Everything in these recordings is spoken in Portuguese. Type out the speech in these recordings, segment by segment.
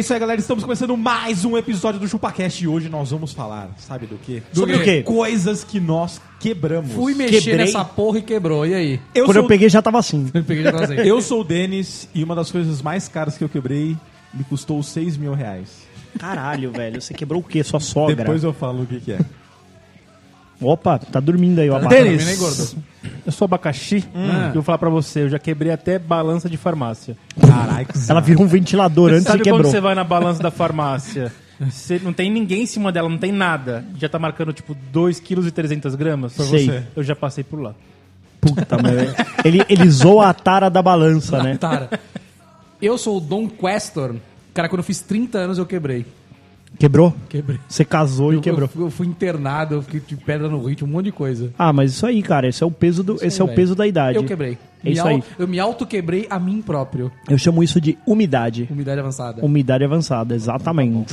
Isso aí, galera. Estamos começando mais um episódio do ChupaCast e hoje nós vamos falar, sabe do quê? Do Sobre quê? coisas que nós quebramos. Fui mexer Quebrei. nessa porra e quebrou. E aí? Eu Quando sou, eu peguei já tava assim. Eu peguei já tava assim. eu sou o Denis e uma das coisas mais caras que eu quebrei me custou 6 mil reais. Caralho, velho. Você quebrou o quê? Sua sogra? Depois eu falo o que, que é. Opa, tá dormindo aí, ó. abaca. Denis. Gordo? eu sou abacaxi e eu vou falar pra você, eu já quebrei até balança de farmácia. Caralho, que Ela virou um ventilador antes e Sabe quando quebrou. você vai na balança da farmácia, você não tem ninguém em cima dela, não tem nada, já tá marcando tipo 2,3 kg? Sei. você. Eu já passei por lá. Puta, meu. Ele, ele zoa a tara da balança, né? Tara. Eu sou o Don Questor. Cara, quando eu fiz 30 anos eu quebrei. Quebrou? Quebrei. Você casou e Eu, quebrou. eu, eu fui internado, eu fiquei de pedra no ritmo, um monte de coisa. Ah, mas isso aí, cara. Esse é o peso, do, esse é o peso da idade. Eu quebrei. É Me isso aí. Eu me auto-quebrei a mim próprio. Eu chamo isso de umidade. Umidade avançada. Umidade avançada, exatamente.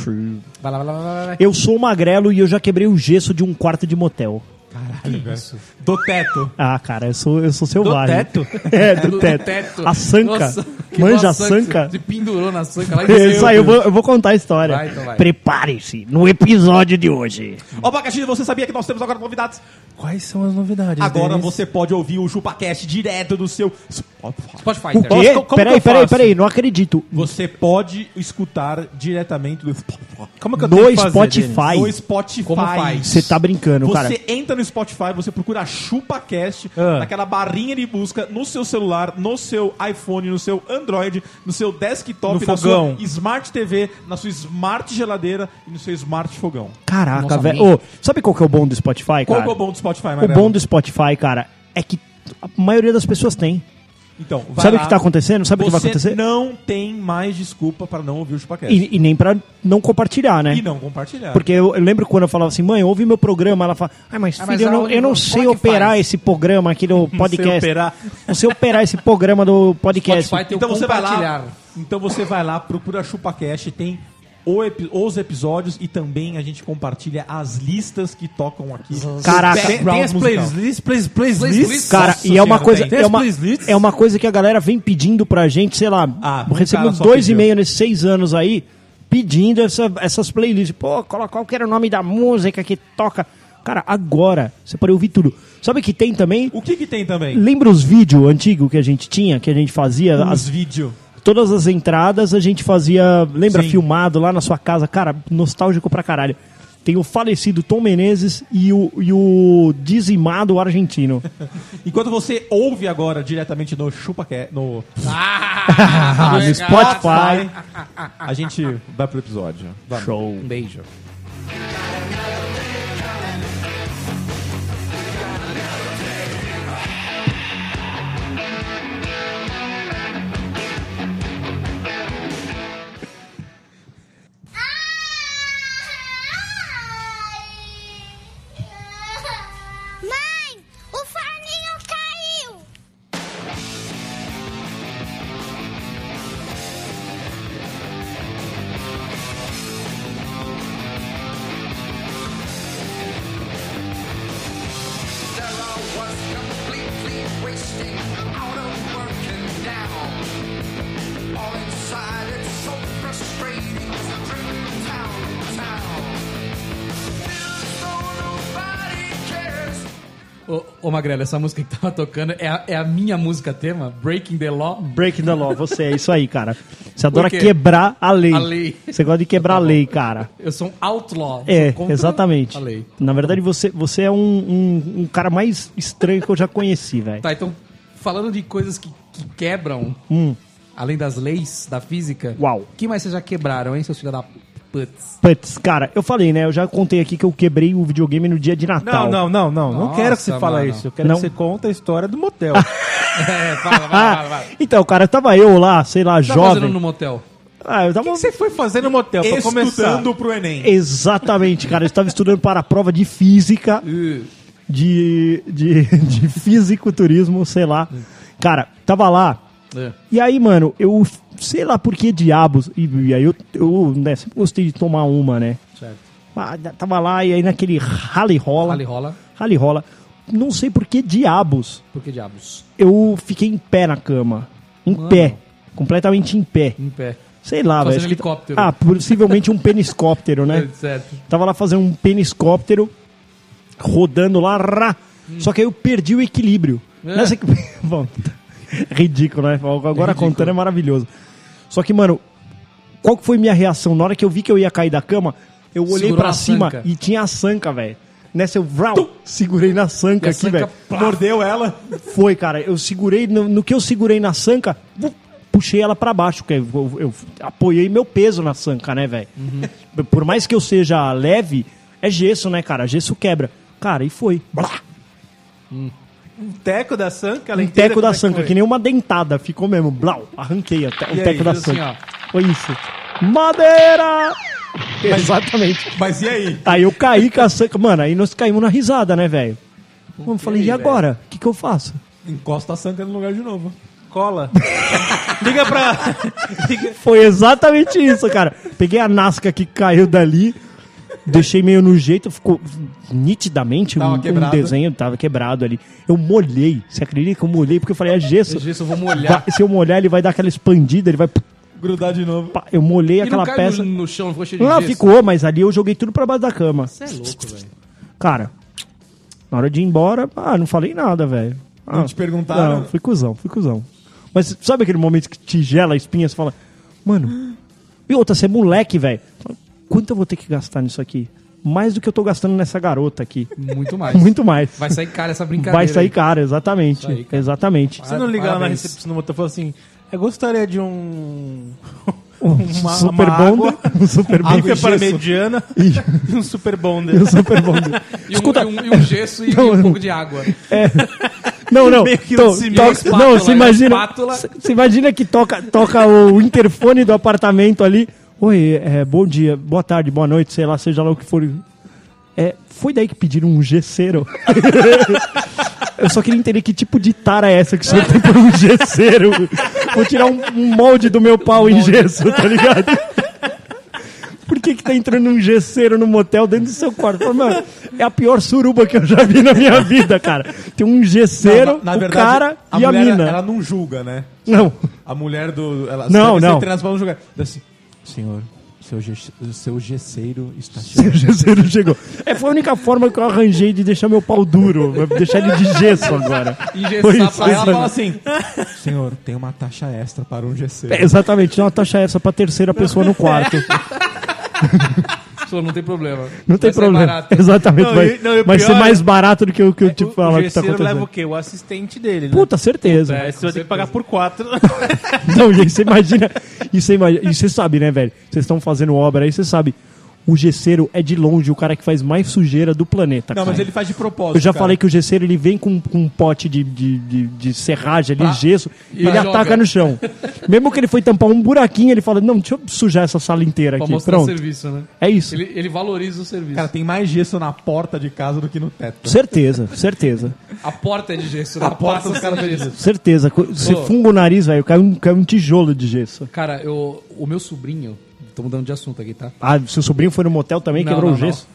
Vai lá, vai lá, vai lá, vai lá. Eu sou magrelo e eu já quebrei o gesso de um quarto de motel. Caralho, velho. Do teto. Ah, cara, eu sou, eu sou selvagem. teto? É, do, Do teto. A sanca. Nossa, Manja a sanca. Se pendurou na sanca lá e Isso aí, eu vou, eu vou contar a história. Vai, então vai. Prepare-se no episódio de hoje. Ó, Abacaxi, você sabia que nós temos agora novidades? Quais são as novidades? Agora Denis? você pode ouvir o ChupaCast direto do seu Spotify. Spotify. O então. quê? como peraí, peraí, peraí, não acredito. Você pode escutar diretamente do Spotify. Como que eu No tenho que fazer, Spotify. No Spotify. Como faz? Você tá brincando, Você cara. entra no Spotify, você procura ChupaCast, Ah. naquela barrinha de busca no seu celular, no seu iPhone, no seu Android, no seu desktop, No na fogão. sua Smart TV, na sua Smart geladeira e no seu Smart fogão. Caraca, velho. Ô, sabe qual que é o bom do Spotify, Qual cara? que é o bom do Spotify, O Magrelo? bom do Spotify, cara, é que a maioria das pessoas tem. Então, vai Sabe o que tá acontecendo? Sabe o que vai acontecer? não tem mais desculpa para não ouvir o ChupaCast. E, e nem pra não compartilhar, né? E não compartilhar. Porque eu, eu lembro quando eu falava assim, mãe, ouve meu programa. Ela fala, ai, mas Ah, filho, mas eu, não, eu não sei é operar faz? esse programa aqui do podcast. operar. Não sei operar esse programa do podcast. Então você vai lá, então você vai lá, procura ChupaCast, tem os episódios e também a gente compartilha as listas que tocam aqui. Caraca. Background Tem as playlists, plays, playlists. Playlists? Cara, Nossa e é uma coisa, tem. Tem é uma, é uma coisa que a galera vem pedindo pra gente, sei lá, Ah, um recebemos só dois pediu. e meio nesses seis anos aí, pedindo essa- essas playlists. Pô, coloca qual que era o nome da música que toca. Cara, agora você pode ouvir tudo. Sabe que tem também? O que que tem também? Lembra os vídeos antigos que a gente tinha, que a gente fazia? Os As, vídeos. Todas as entradas a gente fazia, lembra, Sim. filmado lá na sua casa. Cara, nostálgico pra caralho. Tem o falecido Tom Menezes e o, e o dizimado argentino. Enquanto você ouve agora diretamente no ChupaCast, no Ah, no Spotify. a gente vai pro episódio. Vamos. Show. Um beijo. Magrelo, essa música que tava tocando é a, é a minha música tema, Breaking the Law. Breaking the law, você é isso aí, cara. Você adora quebrar a lei. A lei. Você gosta de quebrar a lei, cara. Eu sou um outlaw. É, exatamente. Na verdade, você, você é um, um, um cara mais estranho que eu já conheci, velho. Tá, então, falando de coisas que, que quebram, Hum. além das leis da física, Uau. que mais vocês já quebraram, hein, seus filhos da putz? Putz, cara, eu falei, né? Eu já contei aqui que eu quebrei o videogame no dia de Natal. Não, não, não, não. Não Nossa, quero que você fale mano. isso. Eu quero Não. que você conte a história do motel. É, fala, vai, vai, vai. então, cara, tava eu lá, sei lá, O que tá fazendo jovem. no motel? Ah, eu O tava. que você foi fazer no motel pra começar? Estudando pro Enem. Exatamente, cara. Eu estava estudando para a prova de física, Uh, de, de, de fisiculturismo, sei lá. Cara, tava lá. É. E aí, mano, eu sei lá por que diabos. E, e aí eu, eu né, sempre gostei de tomar uma, né? Certo. Ah, Tava lá e aí naquele rally rola. Ali rola. Rally rola. Não sei por que diabos Por que diabos? eu fiquei em pé na cama. Em Mano. pé. Completamente em pé. Em pé. Sei lá, velho. que- helicóptero. Ah, possivelmente um peniscóptero, né? Certo. Tava lá fazendo um peniscóptero, rodando lá, rá. só que aí eu perdi o equilíbrio. É. Nessa... Bom, ridículo, né? Agora ridículo. contando é maravilhoso. Só que, mano, qual que foi minha reação? Na hora que eu vi que eu ia cair da cama, eu olhei na cima sanca. e tinha a sanca, velho. Nessa eu vrau, segurei na sanca aqui, velho. Mordeu ela. Foi, cara. Eu segurei, no, no que eu segurei na sanca, puxei ela pra baixo, porque eu, eu apoiei meu peso na sanca, né, velho? Uhum. Por mais que eu seja leve, é gesso, né, cara? Gesso quebra. Cara, e foi. Blá, Um teco da sanca, ela um inteira, teco da é que sanca, foi? que nem uma dentada. Ficou mesmo. Blau, arranquei o, te- o aí, teco da fez assim, sanca. Foi isso. Madeira! Exatamente. Mas e aí? Aí eu caí com a sanca. Mano, aí nós caímos na risada, né, velho? Mano, eu falei, e agora? O que, que eu faço? Encosta a sanca no lugar de novo. Cola. Liga pra... Liga... Foi exatamente isso, cara. Peguei a Nasca que caiu dali, deixei meio no jeito, ficou nitidamente um, um desenho, tava quebrado ali. Eu molhei, você acredita que eu molhei? Porque eu falei, é gesso. Gesso, eu vou molhar. Vai- se eu molhar, ele vai dar aquela expandida, ele vai. Grudar de novo. Eu molhei E aquela peça. no, no chão, ficou cheio de Não, gesso? ficou, mas ali eu joguei tudo pra baixo da cama. Você é louco, velho. Cara, na hora de ir embora, ah, não falei nada, velho. Ah, Não te perguntaram? Não, fui cuzão, fui cuzão. Mas sabe aquele momento que te gela a espinha, você fala, mano, e outra, você é moleque, velho. Quanto eu vou ter que gastar nisso aqui? Mais do que eu tô gastando nessa garota aqui. Muito mais. Muito mais. Vai sair cara essa brincadeira. Vai sair aí. caro, exatamente. Aí, cara. exatamente. Você não liga lá na recepção do motel e falou assim, eu gostaria de um... Um uma- super uma bonder. água. Um super bonder. para mediana e um super E bonder. um super bonder. E um, e um, e um gesso e, Não, um não. pouco de água. Não, não. De cimento. toca- Espátula, não, né? você imagina. Você imagina que toca, toca o interfone do apartamento ali. Oi, é, bom dia, boa tarde, boa noite, sei lá, seja lá o que for. É, foi daí que pediram um gesseiro. Eu só queria entender que tipo de tara é essa que o senhor tem por um gesseiro. Vou tirar um, um molde do meu pau em gesso, tá ligado? Por que que tá entrando um gesseiro no motel dentro do seu quarto? Fala, Mano, é a pior suruba que eu já vi na minha vida, cara. Tem um gesseiro, Na- na o verdade, cara a e a mulher, mina. Ela não julga, né? Não, A mulher do. Ela Não, deve ser não. treinada pra não julgar. Assim, senhor, seu, ge- seu gesseiro está seu cheio. gesseiro chegou. É, foi a única forma que eu arranjei de deixar meu pau duro. Deixar ele de gesso agora. Engessar Foi isso, pra Aí foi ela fala assim: Senhor, tem uma taxa extra para um gesseiro. É, exatamente, dá uma taxa essa pra terceira pessoa no quarto. Só não tem problema. Não tem Vai problema. Exatamente, Não, vai, não, vai ser é- mais barato do que o que eu te o falo o que tá gesseiro leva o acontecendo. quê? O assistente dele, né? Puta, certeza. É, você vai ter que pagar por quatro. Não, e aí você imagina. E você, imagina, e você sabe, né, velho? Vocês estão fazendo obra aí, você sabe. O gesseiro é de longe o cara que faz mais sujeira do planeta. Não, cara. mas ele faz de propósito. Eu já cara. falei que o gesseiro ele vem com, com um pote de, de, de, de serragem ali, Pra- gesso, e ele joga. ataca no chão. Mesmo que ele foi tampar um buraquinho, ele fala: Não, deixa eu sujar essa sala inteira Pra aqui. Pronto. serviço, né? É isso. Ele, ele valoriza o serviço. Cara, tem mais gesso na porta de casa do que no teto. Certeza, certeza. A porta é de gesso, né? A porta Passa dos caras de de gesso. Certeza. Você Ô. funga o nariz, velho, cai um, cai um tijolo de gesso. Cara, eu, o meu sobrinho... Tô mudando de assunto aqui, tá? Ah, seu sobrinho foi no motel também, Não, quebrou não, o gesso?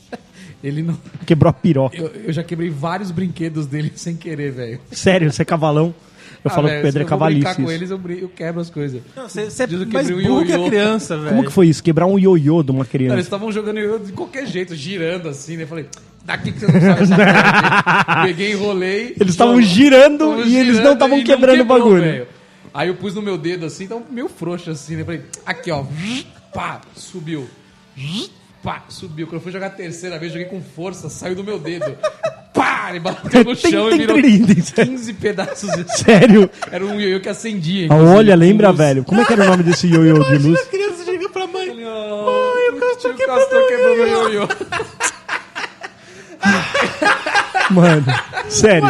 Ele não... Quebrou a piroca. Eu, eu já quebrei vários brinquedos dele sem querer, velho. Sério, você é cavalão. Eu falo que o Pedro é Ah, Se eu com eles, eu, brin- eu quebro as coisas. Você, você é que mais abriu burro que a ioiô. criança, velho. Como que foi isso? Quebrar um ioiô de uma Cara, eles criança. estavam jogando eu de qualquer jeito, girando assim, né? Eu falei, daqui que você não sabe essa. Peguei, enrolei. Eles estavam girando e eles não girando estavam e quebrando o bagulho. velho. Aí eu pus no meu dedo assim, tava meio frouxo assim, né? Falei, aqui ó, pá, subiu. Pá, subiu. Quando eu fui jogar a terceira vez, joguei com força, saiu do meu dedo. Pá, ele bateu no Tem- chão tem e virou trilhos. 15 pedaços. de- Sério? Era um ioiô que acendia. Ah, olha, lembra, luz. velho? Como é que era o nome desse ioiô de luz? A criança chega pra mãe. Ai, o Castor quebrou meu ioiô. Mano, sério.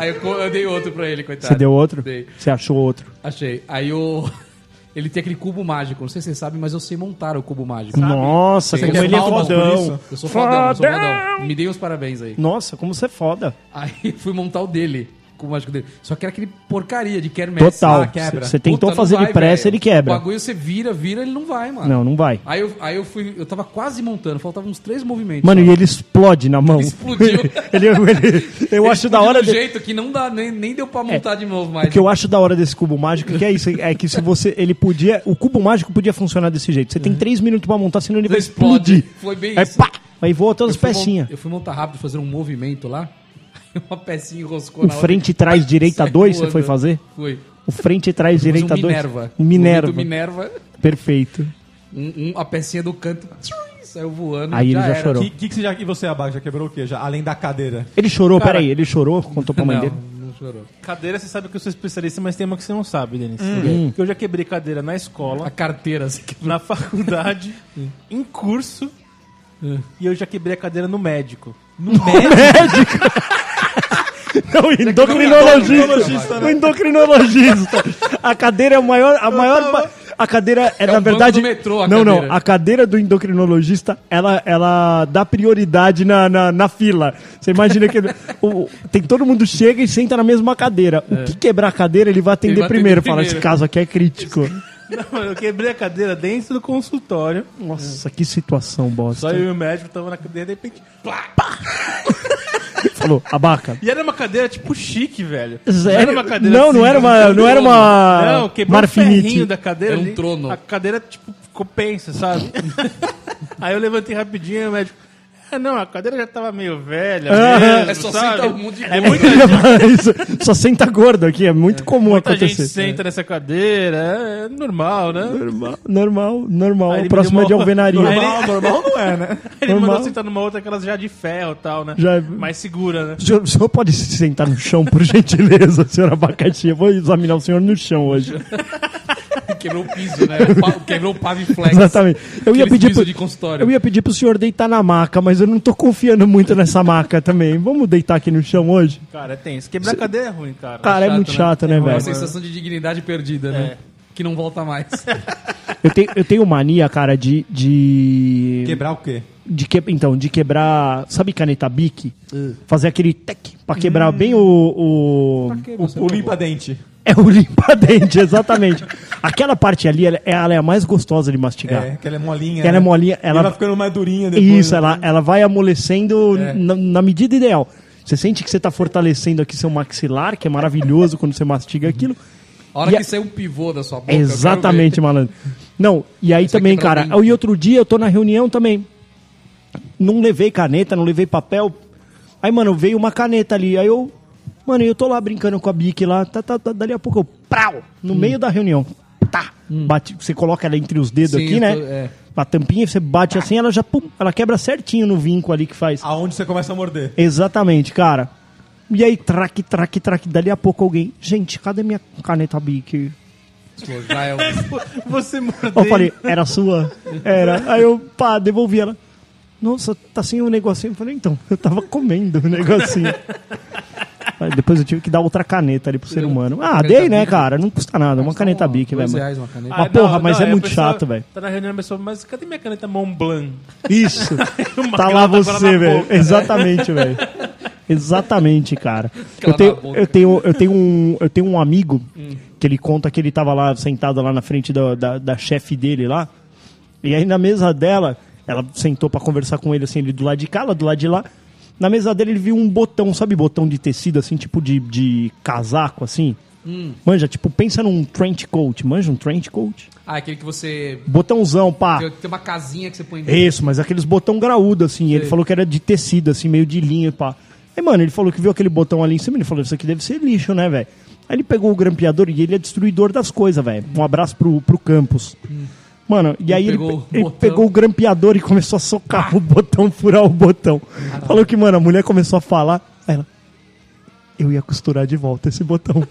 Aí eu, eu dei outro pra ele, coitado. Você deu outro? Dei. Você achou outro? Achei. Aí o. Ele tem aquele cubo mágico. Não sei se vocês sabem, mas eu sei montar o cubo mágico. Nossa, Você como ele é fodão. Eu sou fodão, eu sou fodão. Me dei uns parabéns aí. Nossa, como você é foda. Aí fui montar o dele. O cubo mágico dele. Só que era aquele porcaria de quermesse. Total. Ah, quebra. Você tentou não fazer de vai, pressa, velho. ele quebra. O bagulho você vira, vira, ele não vai, mano. Não, não vai. Aí eu, aí eu fui. Eu tava quase montando, faltavam uns três movimentos. Mano, e ele explode na mão. Explodiu. ele, ele- eu Ele acho da hora de um jeito que não dá, nem, nem deu pra montar de novo mais. O que eu acho da hora desse cubo mágico que é isso, é que se você ele podia, o cubo mágico podia funcionar desse jeito. Você tem três minutos pra montar, senão ele vai Explode. explodir. Foi bem Aí isso. pá, aí voa todas as Eu mon- pecinhas. Eu fui montar rápido, fazer um movimento lá. Uma pecinha enroscou O na outra. frente e trás direita Saiu 2 você foi fazer? Fui. O frente e trás direita um 2? Minerva. Um Minerva. Minerva. Perfeito. Um, um- a pecinha do canto saiu voando. Aí ele já era. chorou. Que, que, que você já, e você, Abaca, já quebrou o quê? Já, além da cadeira? Ele chorou, Cara- peraí, ele chorou, contou pra mãe Não, dele. não chorou. Cadeira, você sabe que eu sou especialista, mas tem uma que você não sabe, Denis. Hum. Eu já quebrei cadeira na escola, A carteira, assim, que na faculdade, em curso, e eu já quebrei a cadeira no médico. No médico? Não, endocrinologista. O endocrinologista. A cadeira é o maior. A maior. A cadeira é, É na um banco verdade. do metrô, a não, cadeira. não. A cadeira do endocrinologista, ela, ela dá prioridade na, na, na fila. Você imagina que o, tem todo mundo chega e senta na mesma cadeira. O que quebrar a cadeira, ele vai atender Ele vai atender primeiro. Fala, primeiro. esse caso aqui é crítico. Não, eu quebrei a cadeira dentro do consultório. Nossa, que situação bosta. Só eu e o médico tava na cadeira, de repente. Falou, abaca. E era uma cadeira tipo chique, velho. Sério? Não era uma cadeira Não, não assim, era uma- não era uma Não, quebrou Marfinite. o ferrinho da cadeira. Era um ali, trono. A cadeira, tipo, ficou pensa, sabe? Aí eu levantei rapidinho e o médico. É, não, a cadeira já tava meio velha. Ah, mesmo, é só sabe? um monte de É muita gente, Isso, Só senta gordo aqui, é muito comum muita gente acontecer. senta nessa cadeira. É, é normal, né? Normal, normal, normal. O ele próximo é de alvenaria. Normal, normal não é, né? Ele Normal. mandou sentar numa outra, aquelas já de ferro e tal, né? Já- Mais segura, né? O senhor, o senhor pode se sentar no chão, por gentileza, senhor Abacaxi? Eu vou examinar o senhor no chão hoje. Quebrou o piso, né? Quebrou o paviflex. Exatamente. Eu ia, pedir pro, de consultório. eu ia pedir pro senhor deitar na maca, mas eu não tô confiando muito nessa maca também. Vamos deitar aqui no chão hoje? Cara, é tenso. Quebrar a cadeira é ruim, cara. Cara, é chato, muito né? chato, né, Uma velho? sensação de dignidade perdida, né? Que não volta mais. Eu tenho, eu tenho mania, cara, de. de... Quebrar o quê? De que, então, de quebrar. Sabe caneta Bic? Fazer aquele tec pra quebrar bem o. o... O, o limpa-dente. É o limpa-dente, exatamente. Aquela parte ali, ela, ela é a mais gostosa de mastigar. É, que ela é molinha. Que ela é molinha, Ela... ela- vai ficando mais durinha depois. Isso, né? ela, ela vai amolecendo na, na medida ideal. Você sente que você tá fortalecendo aqui seu maxilar, que é maravilhoso quando você mastiga aquilo. A hora E que a- sair um pivô da sua boca. Exatamente, malandro. Não, e aí Isso também, pra cara, dentro. e outro dia eu tô na reunião também. Não levei caneta, não levei papel. Aí, mano, veio uma caneta ali. Aí eu, mano, eu tô lá brincando com a Bic lá. Tá, tá, tá, dali a pouco eu, prau, no meio da reunião. Tá. Bate, você coloca ela entre os dedos Sim, aqui, né? tô- é. A tampinha, você bate assim, ela já, pum, ela quebra certinho no vinco ali que faz. Aonde você começa a morder. Exatamente, cara. E aí, traque, traque, traque. Dali a pouco alguém, gente, cadê minha caneta Bic? é um- Você mordeu. Eu falei, era sua? Era. Aí eu, pá, devolvi ela. Nossa, tá sem um negocinho. Eu falei, então, eu tava comendo o negocinho. Depois eu tive que dar outra caneta ali pro ser humano. Ah, Caneta dei, né, cara? Não custa nada. Uma caneta dois velho. reais uma caneta. Ah, porra, mas é aí a muito pessoa chato, velho. Tá na reunião, a pessoa, mas cadê minha caneta Montblanc? Isso. Uma tá lá ela tá com ela você, na velho. boca. Exatamente, velho. Exatamente, cara. Eu tenho, eu, tenho, eu, tenho um, eu tenho um amigo Hum. que ele conta que ele tava lá sentado lá na frente da, da, da chefe dele lá. E aí na mesa dela, ela sentou pra conversar com ele assim, ele do lado de cá, ela do lado de lá. Na mesa dele ele viu um botão, sabe botão de tecido, assim, tipo de, de casaco, assim? Manja, tipo, pensa num trench coat. Manja um trench coat? Ah, aquele que você. Botãozão, pá. Tem uma casinha que você põe Isso, mas aqueles botão graúdo, assim. Ele Sei. falou que era de tecido, assim, meio de linha, pá. Aí, mano, ele falou que viu aquele botão ali em cima. Ele falou, isso aqui deve ser lixo, né, velho? Aí ele pegou o grampeador e ele é destruidor das coisas, velho. Um abraço pro, pro campus. Mano, e aí ele, pegou o pe- ele botão. pegou o grampeador e começou a socar o botão, furar o botão. Falou que, mano, a mulher começou a falar. Aí ela, eu ia costurar de volta esse botão.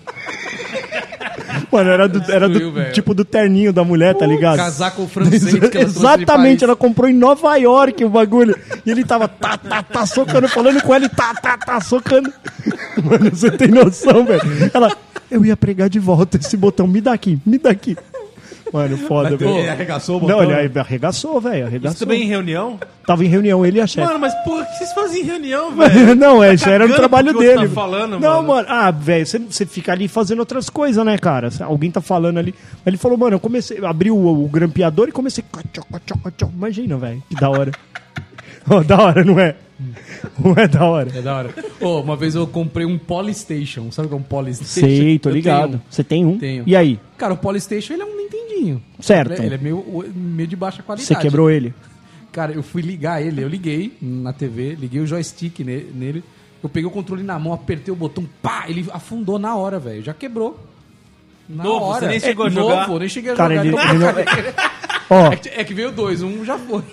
Mano, era, do, era do velho. tipo do terninho da mulher, tá ligado? Casaco francês que ela Exatamente, ela comprou em Nova York o bagulho. E ele tava tá, tá, tá socando, falando com ela e tá, tá, tá socando. Mano, você tem noção, velho. Ela, eu ia pregar de volta esse botão, me dá aqui, me dá aqui. Mano, foda, Ele velho. arregaçou o botão. Não, ele arregaçou, velho, Isso arregaçou. também em reunião? Tava em reunião, ele e a chefe. Mano, mas porra, o que vocês fazem em reunião, velho? não, é, isso era no trabalho outro dele. tá falando, não, mano. mano. Ah, velho, você, você fica ali fazendo outras coisas, né, cara? Alguém tá falando ali. Ele falou, mano, eu comecei, abri o, o grampeador e comecei. Imagina, velho, que da hora. Ó, da hora, não é? É da hora. É da hora. Ô, uma vez eu comprei um Polystation. Sabe o que é um Polystation? Sei, tô Eu ligado. tenho. Você tem um? Tenho. E aí? Cara, o Polystation ele é um Nintendinho. Certo. Ele é, ele é meio, meio de baixa qualidade. Você quebrou ele? Cara, eu fui ligar ele, eu liguei na TV, liguei o joystick ne- nele, eu peguei o controle na mão, apertei o botão, pá, ele afundou na hora, velho. Já quebrou. Na Novo, hora. você nem chegou a É, jogar? Novo, nem cheguei a Cara, jogar. ele, então- ele não, ó, é, que, é que veio dois, um já foi.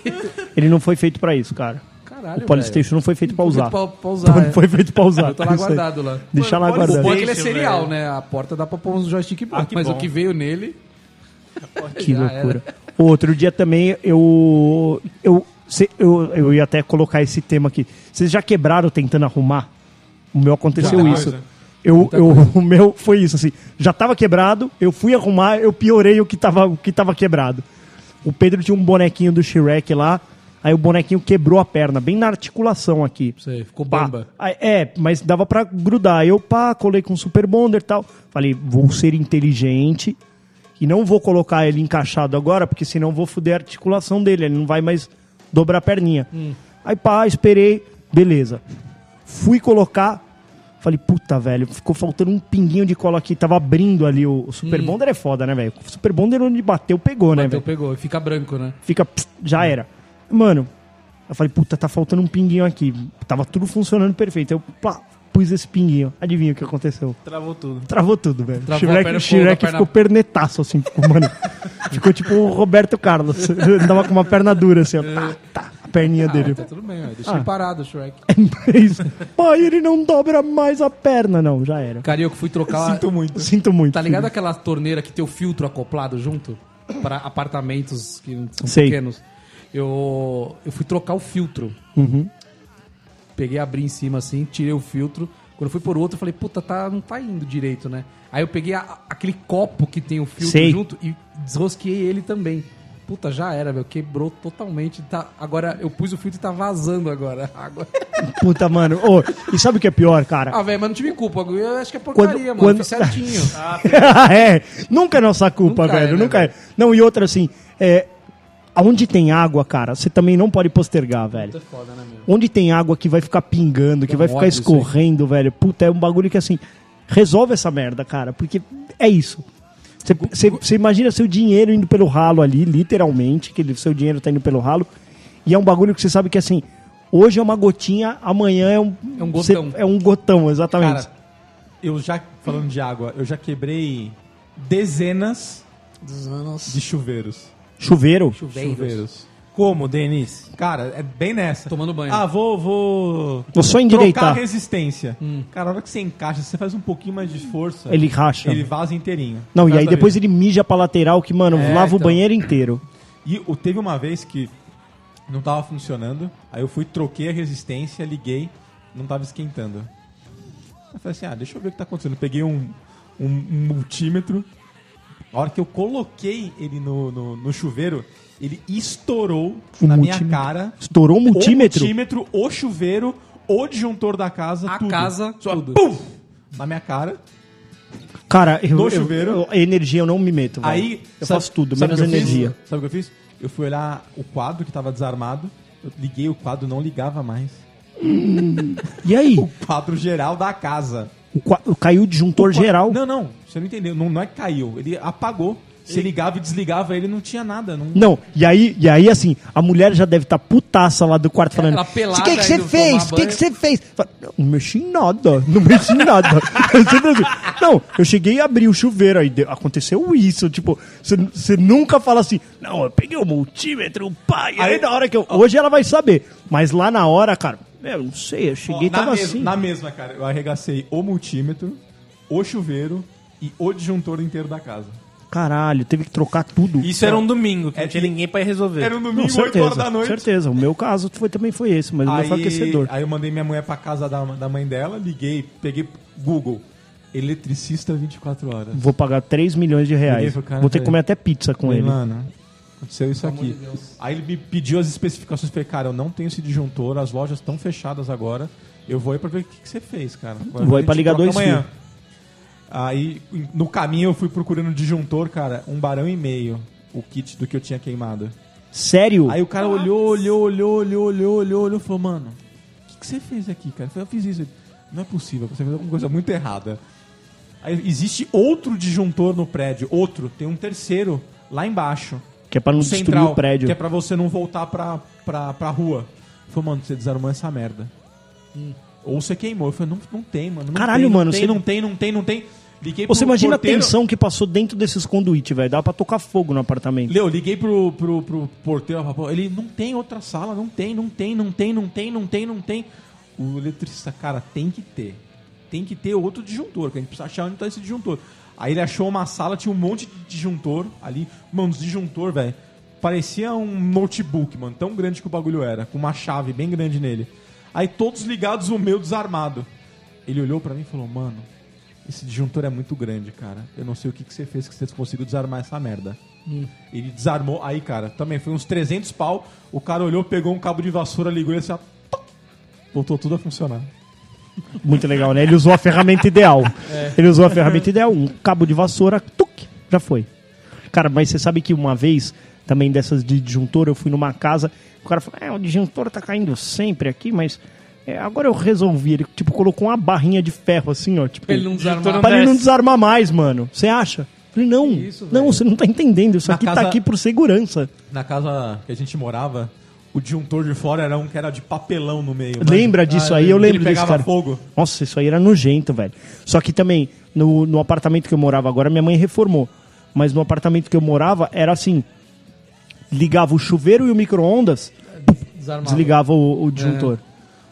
ele não foi feito pra isso, cara. Caralho, O Polystation não foi feito pra Foi usar. feito pra- pra usar, Não é. foi feito pra usar. Eu tô lá guardado lá. Deixa lá Mano, O guardado. bom é que ele é serial, velho. né? A porta dá pra pôr uns joystick bom, Ah, que mas bom. o que veio nele... Que Já loucura. Outro dia também eu, eu, se- eu. Eu ia até colocar esse tema aqui. Vocês já quebraram tentando arrumar? O meu aconteceu Muita isso. coisa. Eu, eu, o meu foi isso, assim. Já tava quebrado, eu fui arrumar, eu piorei o que tava, o que tava quebrado. O Pedro tinha um bonequinho do Shrek lá, aí o bonequinho quebrou a perna, bem na articulação aqui. Sei, ficou Pá. bamba. Aí, É, mas dava pra grudar. Aí Eu, pá, colei com Super Bonder e tal. Falei, vou ser inteligente e não vou colocar ele encaixado agora, porque senão vou foder a articulação dele. Ele não vai mais dobrar a perninha. Aí, pá, esperei. Beleza. Fui colocar. Falei, puta, velho, ficou faltando um pinguinho de cola aqui. Tava abrindo ali o, o Super Bonder é foda, né, velho? O Super Bonder onde bateu, pegou, né, Bateu, velho? pegou, e fica branco, né? fica. pss, já era. Mano, eu falei, puta, tá faltando um pinguinho aqui. Tava tudo funcionando perfeito. Eu pá, pus esse pinguinho. Adivinha o que aconteceu? Travou tudo. Travou tudo, velho. Travou Shrek, perna, Shrek perna- ficou pernetaço, assim. Ficou, mano, ficou tipo o Roberto Carlos. Ele tava com uma perna dura, assim, ó. Tá, tá, a perninha dele. Tá tudo bem, ó. deixa Ah. ele parado, Shrek. É isso. Pai, ele não dobra mais a perna. Não, já era. Cara, eu que fui trocar... Sinto muito. Sinto muito. Tá ligado filho. aquela torneira que tem o filtro acoplado junto? Para apartamentos que são Sei. pequenos. Eu, eu fui trocar o filtro. Uhum. Peguei, abri em cima assim, tirei o filtro. Quando eu fui por outro, eu falei, puta, tá, não tá indo direito, né? Aí eu peguei a- aquele copo que tem o filtro Sei. junto e desrosqueei ele também. Puta, já era, velho. Quebrou totalmente. Tá, agora eu pus o filtro e tá vazando agora a água. Puta, mano. Ô, e sabe o que é pior, cara? Ah, velho, mas não tive culpa. Eu acho que é porcaria, Quando- mano. quando- Fiz certinho. é, nunca é nossa culpa, Nunca é, velho. né, nunca é. Não, e outra assim, é, aonde tem água, cara, você também não pode postergar, velho. Puta, é foda, né, meu? Onde tem água que vai ficar pingando, que É vai ficar escorrendo, velho. Puta, é um bagulho que assim, resolve essa merda, cara, porque é isso. Você- imagina seu dinheiro indo pelo ralo ali, literalmente, que seu dinheiro tá indo pelo ralo, e é um bagulho que você sabe que assim, hoje é uma gotinha, amanhã é um, É um gotão. é um gotão, exatamente. Cara, eu já, falando de água, eu já quebrei dezenas de chuveiros. Chuveiro? Chuveiros. Como, Denis? Cara, é bem nessa. Tomando banho. Ah, vou, vou Vou só trocar a endireitar. resistência. Cara, a hora que você encaixa, você faz um pouquinho mais de força. Ele racha. Ele vaza inteirinho. Não, e aí depois vida. ele mija pra lateral que, mano, É, lava o então. banheiro inteiro. E o- teve uma vez que não tava funcionando, aí eu fui, troquei a resistência, liguei, não tava esquentando. Eu falei assim, ah, deixa eu ver o que tá acontecendo. Eu peguei um, um- um multímetro, a hora que eu coloquei ele no, no, no chuveiro, ele estourou O na minha cara. Estourou o multímetro? O multímetro, o chuveiro, o disjuntor da casa, A tudo. casa, Só tudo. pum! Na minha cara. Cara, eu, No eu- chuveiro. eu- energia eu não me meto, velho. Aí, eu sabe- faço tudo, menos eu fiz? energia. Sabe o que eu fiz? Eu fui olhar o quadro que tava desarmado. Eu liguei o quadro, não ligava mais. E aí? O quadro geral da casa. O caiu o disjuntor geral. Não, não, você não entendeu. Não, não é que caiu, ele apagou. Você ligava e desligava ele, não tinha nada. Não... Não, e aí, e aí, assim, a mulher já deve estar putaça lá do quarto falando: O que, que você fez? O que, banho." que você fez? Fala, Não mexi em nada, não mexi em nada. não, eu cheguei e abri o chuveiro, aí aconteceu isso. Tipo, você- você nunca fala assim: Não, eu peguei o multímetro, pai. Aí, Aí- na hora que eu. Hoje ela vai saber. Mas lá na hora, cara, eu não sei, eu cheguei e na, tava mes- assim. na mesma, cara, eu arregacei o multímetro, o chuveiro e o disjuntor inteiro da casa. Caralho, teve que trocar tudo. Isso era um domingo, que É não tinha que- ninguém pra ir resolver. Era um Não, domingo, 8 horas da noite. certeza. O meu caso foi, também foi esse, mas o meu foi aquecedor. aí eu mandei minha mulher pra casa da, da mãe dela, liguei, peguei Google, eletricista 24 horas. Vou pagar 3 milhões de Liguei reais. pro cara, Vou ter que falei, comer até pizza com Falei, ele. Mano, aconteceu isso aqui. Aí ele me pediu as especificações, falei, cara, eu não tenho esse disjuntor, as lojas estão fechadas agora, eu vou aí pra ver o que, que você fez, cara. Agora Vou aí pra ligar dois amanhã. Aí, no caminho, eu fui procurando disjuntor, cara, um barão e meio, o kit do que eu tinha queimado. Sério? Aí o cara olhou, olhou, olhou, olhou, olhou, olhou, olhou, falou, mano, o que, que você fez aqui, cara? Eu falei, eu fiz isso. Não é possível, você fez alguma coisa muito errada. Aí existe outro disjuntor no prédio, outro, tem um terceiro lá embaixo. Que é pra não no destruir central, o prédio. Que é pra você não voltar pra, pra, pra rua. Falou, mano, você desarmou essa merda. Ou você queimou. Eu falei, não, não tem, mano. Não Caralho, tem, mano, Não tem, você- não tem, não tem, não tem. Liguei Você imagina porteiro- a tensão que passou dentro desses conduítes, velho. Dava pra tocar fogo no apartamento. Leo, liguei pro, pro, pro porteiro, ele não tem outra sala, não tem, não tem, não tem, não tem, não tem, não tem. O eletricista, cara, tem que ter. Tem que ter outro disjuntor, que a gente precisa achar onde tá esse disjuntor. Aí ele achou uma sala, tinha um monte de disjuntor ali. Mano, os disjuntor, velho, parecia um notebook, mano, tão grande que o bagulho era, com uma chave bem grande nele. Aí todos ligados, o meu desarmado. Ele olhou pra mim e falou, mano, esse disjuntor é muito grande, cara. Eu não sei o que, que você fez que você conseguiu desarmar essa merda. Ele desarmou. Aí, cara, também foi uns 300 pau. O cara olhou, pegou um cabo de vassoura, ligou e assim, ó, voltou tudo a funcionar. Muito legal, né? Ele usou a ferramenta ideal. Ele usou a ferramenta ideal. Um cabo de vassoura, tuc, já foi. Cara, mas você sabe que uma vez, também dessas de disjuntor, eu fui numa casa, o cara falou, é, o disjuntor tá caindo sempre aqui, mas é, agora eu resolvi. Ele, tipo, colocou uma barrinha de ferro assim, ó. Tipo, Pra ele não desarmar. pra ele não desarmar mais, mano. Você acha? Falei, não, isso, não, você não tá entendendo. Isso Na aqui tá casa- aqui por segurança. Na casa que a gente morava, o disjuntor de fora era um que era de papelão no meio. Lembra disso Ah, aí? Eu ele lembro disso, pegava cara. fogo. Nossa, isso aí era nojento, velho. Só que também, no, no apartamento que eu morava agora, minha mãe reformou. Mas no apartamento que eu morava, era assim: ligava o chuveiro e o micro-ondas, desligava o, o disjuntor.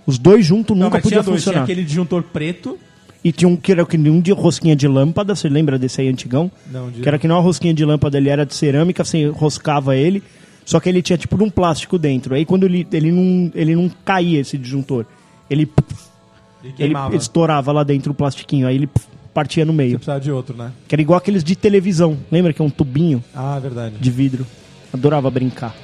Os dois juntos nunca podiam dois. Tinha funcionar. aquele disjuntor preto. E tinha um que era que nem um de rosquinha de lâmpada, você lembra desse aí antigão? Não, de- Que era que não uma rosquinha de lâmpada, ele era de cerâmica, você roscava ele, só que ele tinha tipo um plástico dentro. Aí quando ele, ele, não, ele não caía esse disjuntor, ele, Ele ele estourava lá dentro o plastiquinho, aí ele partia no Você meio. precisava de outro, né? Que era igual aqueles de televisão. Lembra que é um tubinho Ah, verdade. de vidro? Adorava brincar.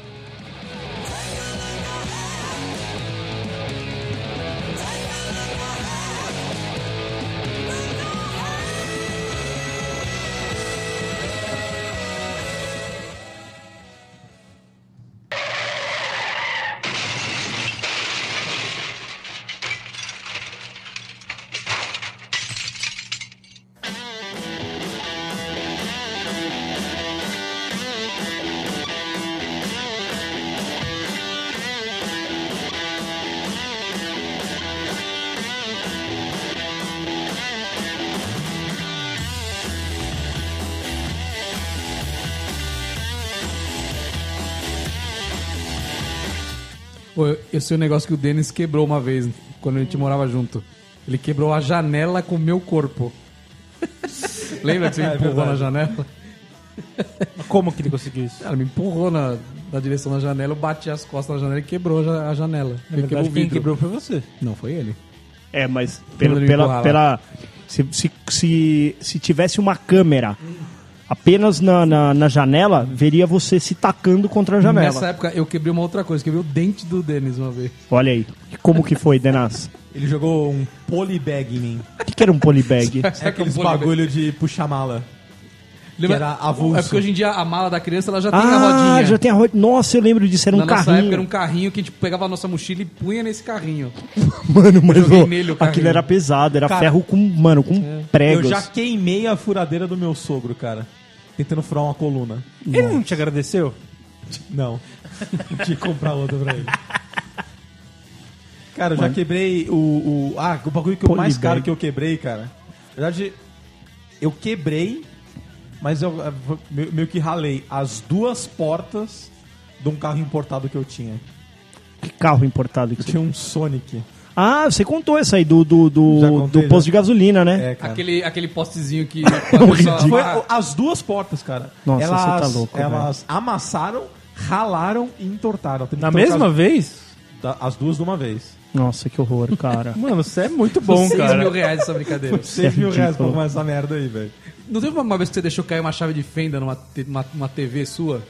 Pô, eu- eu sei um negócio que o Denis quebrou uma vez, quando a gente morava junto. Ele quebrou a janela com o meu corpo. Lembra que você me É empurrou verdade. na janela? Como que ele conseguiu isso? Ela me empurrou na, na direção da janela, eu bati as costas na janela e quebrou a ja- a janela. Na Ele verdade, o quem vidro. quebrou foi você. Não, foi ele. É, mas Quando pela, ele pela, empurrava. pela se, se, se, se tivesse uma câmera apenas na, na, na janela, veria você se tacando contra a janela. Nessa época eu quebrei uma outra coisa, quebrei o dente do Denis uma vez. Olha aí. Como que foi, Denas? Ele jogou um polybag em mim. O que, que era um polybag? É aqueles polybag? bagulho de puxar mala. Lembra- era avulso. É porque hoje em dia a mala da criança ela já tem a Ah, rodinha. já tem a rodinha. Nossa, eu lembro disso, era um Na nossa carrinho. época era um carrinho que a gente pegava a nossa mochila e punha nesse carrinho. Mano, mas ô, nele aquilo era pesado, era Cara, ferro com, mano, com Eu pregos. já queimei a furadeira do meu sogro, cara. Tentando furar uma coluna. Ele não te agradeceu? Não. Tinha que comprar outra pra ele. Cara, eu já quebrei o, o. Ah, o bagulho que eu mais Polybag. caro que eu quebrei, cara. Na verdade, eu quebrei, mas eu eh, meio, meio que ralei as duas portas de um carro importado que eu tinha. Que carro importado que Eu você... tinha um Sonic. Ah, você contou essa aí do, do, do, contei, do posto já? de gasolina, né? É, cara. Aquele, aquele postezinho que. Foi as duas portas, cara. Nossa, elas, você tá louco, Elas amassaram, ralaram e entortaram. Que Na mesma as, vez? da- as duas de uma vez. Nossa, que horror, cara. Mano, você é muito bom, 6 cara. mil reais essa brincadeira. 6 mil reais pra arrumar essa merda aí, velho. Não teve uma vez que você deixou cair uma chave de fenda numa, numa, numa TV sua?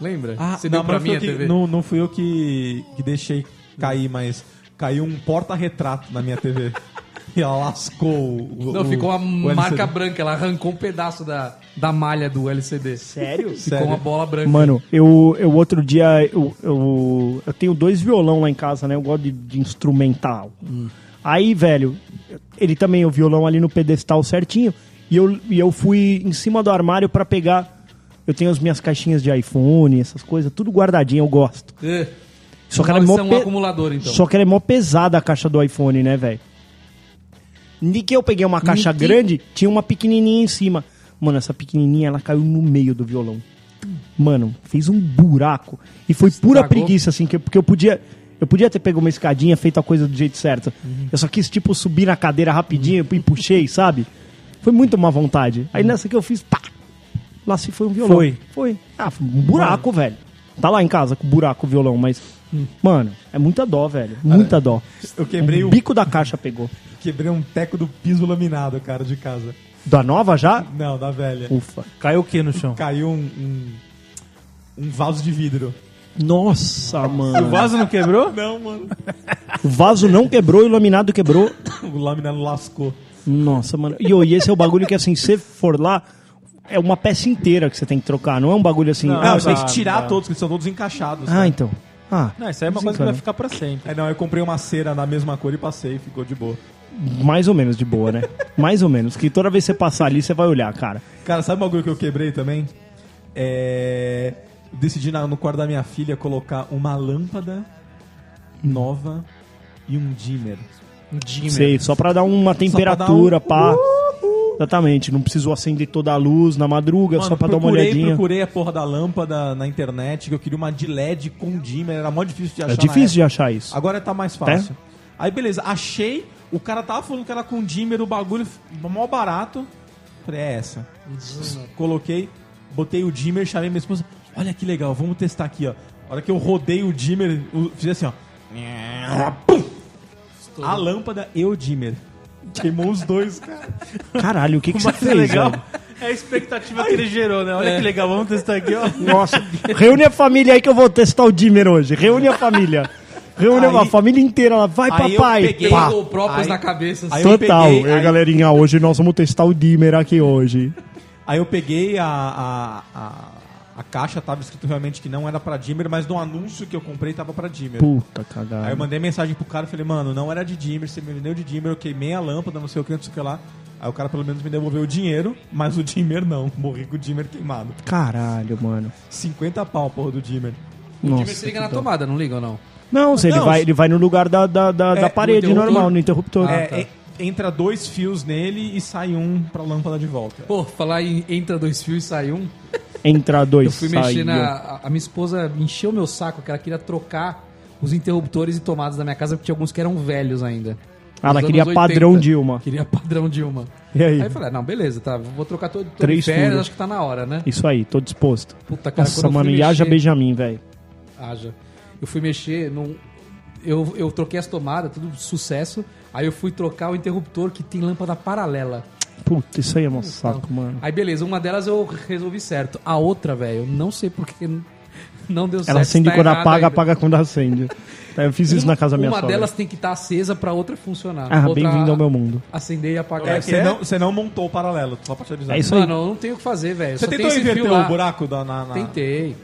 Lembra? você deu não, pra mas mim a eu TV? que, não, não fui eu que, que deixei cair, mas caiu um porta-retrato na minha TV. e ela lascou o. Não, o- ficou uma marca branca. Ela arrancou um pedaço da, da malha do LCD. Sério? Ficou Sério. uma bola branca. Mano, eu, eu outro dia, eu, eu, eu tenho dois violão lá em casa, né? Eu gosto de, de instrumental. Aí, velho, ele também, o violão ali no pedestal certinho, e eu, e eu fui em cima do armário pra pegar. Eu tenho as minhas caixinhas de iPhone, essas coisas, tudo guardadinho, eu gosto. É. Só que ela é mó um pe- acumulador, então. Só que ela é mó pesada a caixa do iPhone, né, velho? De que eu peguei uma caixa Niki- grande, tinha uma pequenininha em cima. Mano, essa pequenininha, ela caiu no meio do violão. Mano, fez um buraco. E foi pura Estragou. preguiça, assim, que, porque eu podia... Eu podia ter pego uma escadinha, feito a coisa do jeito certo. Uhum. Eu só quis, tipo, subir na cadeira rapidinho e puxei, sabe? Foi muito má vontade. Aí nessa que eu fiz, pá! Lá se foi um violão. Foi. Foi. Ah, foi um buraco, velho. Tá lá em casa com buraco o violão, mas... Mano, é muita dó, velho. Muita dó. Eu quebrei o o, bico da caixa pegou. quebrei um teco do piso laminado, cara, de casa. Da nova já? Não, da velha. Ufa. Caiu o que no chão? Caiu um, um, um vaso de vidro. Nossa, O mano. vaso não quebrou? Não, mano. O vaso não quebrou e o laminado quebrou. O laminado lascou. Nossa, mano. E, ô, e esse é o bagulho que, assim, se for lá, é uma peça inteira que você tem que trocar. Não é um bagulho assim. Não, Ah, dá, tenho que tirar todos, que eles são todos encaixados. ah, né? então. Ah, Não, isso aí é uma coisa que vai ficar pra sempre. É, não, eu comprei uma cera da mesma cor e passei, ficou de boa. mais ou menos de boa, né? Mais ou menos. Que toda vez que você passar ali, você vai olhar, cara. Cara, sabe um bagulho que eu quebrei também? É. Decidi na- no quarto da minha filha colocar uma lâmpada nova e um dimmer. Um dimmer. Sei, só pra dar uma temperatura, pá. Exatamente, não precisou acender toda a luz na madruga, só pra dar uma procurei, olhadinha. procurei a porra da lâmpada na internet, que eu queria uma de LED com dimmer, era mó difícil de achar. É difícil de achar isso. Agora tá mais fácil. Aí beleza, achei, o cara tava falando que era com dimmer, o bagulho mó barato. Falei, é essa. Coloquei, botei o dimmer, chamei minha esposa. Olha que legal, vamos testar aqui, ó. A hora que eu rodei o dimmer, fiz assim, ó. Pum! A lâmpada e o dimmer. Queimou os dois, cara. Caralho, o que, que você é fez? legal. velho? É a expectativa que ele gerou, né? Olha que legal, vamos testar aqui, ó. Nossa, reúne a família aí que eu vou testar o dimmer hoje. Reúne a família. Reúne Aí- a família inteira lá. Vai, aí eu papai. peguei Pá. Pegou próprios Aí- na cabeça. aí assim. eu Total. peguei, e aí, aí- galerinha, hoje nós vamos testar o dimmer aqui hoje. Aí eu peguei a, a, a, a caixa, tava escrito realmente que não era pra dimmer, mas no anúncio que eu comprei tava pra dimmer. Puta Aí eu cagada. mandei mensagem pro cara e falei, mano, não era de dimmer, você me vendeu de dimmer, eu queimei a lâmpada, não sei o que, não sei o que lá. Aí o cara pelo menos me devolveu o dinheiro, mas o dimmer não. Morri com o dimmer queimado. Caralho, mano. 50 pau, porra, do dimmer. O dimmer Nossa, se liga que na dó. tomada, não liga ou não? Não, se ele, Não, vai, se- ele vai no lugar da, da, da, É, da parede normal, no interruptor. É, tá. é, entra dois fios nele e sai um pra lâmpada de volta. Pô, falar em entra dois fios e sai um. Entra dois, Eu fui mexer na. A, minha esposa encheu meu saco que ela queria trocar os interruptores e tomadas da minha casa, porque tinha alguns que eram velhos ainda. Ah, ela queria anos padrão 80. Dilma. Queria padrão Dilma. E aí? Aí eu falei, ah, não, beleza, tá, vou trocar todo, todo Três férias, acho que tá na hora, né? Isso aí, tô disposto. Puta, cara, Nossa, mano, e haja Benjamin, velho. Haja. Eu fui mexer num. Eu, eu troquei as tomadas, tudo sucesso. Aí eu fui trocar o interruptor que tem lâmpada paralela. Puta, isso aí é um saco, mano. Aí beleza, uma delas eu resolvi certo. A outra, velho, eu não sei porque. Não deu certo. Ela acende tá quando apaga, ainda. apaga quando acende. Eu fiz isso na casa da minha Uma sogra. delas tem que estar acesa pra outra funcionar. Ah, bem-vindo ao meu mundo. Acender e apagar. É, você, não, você não montou o paralelo, só pra te avisar. É isso aí. Mano, eu não tenho o que fazer, velho. Você Só tentou inverter o buraco da, na, na- Tentei.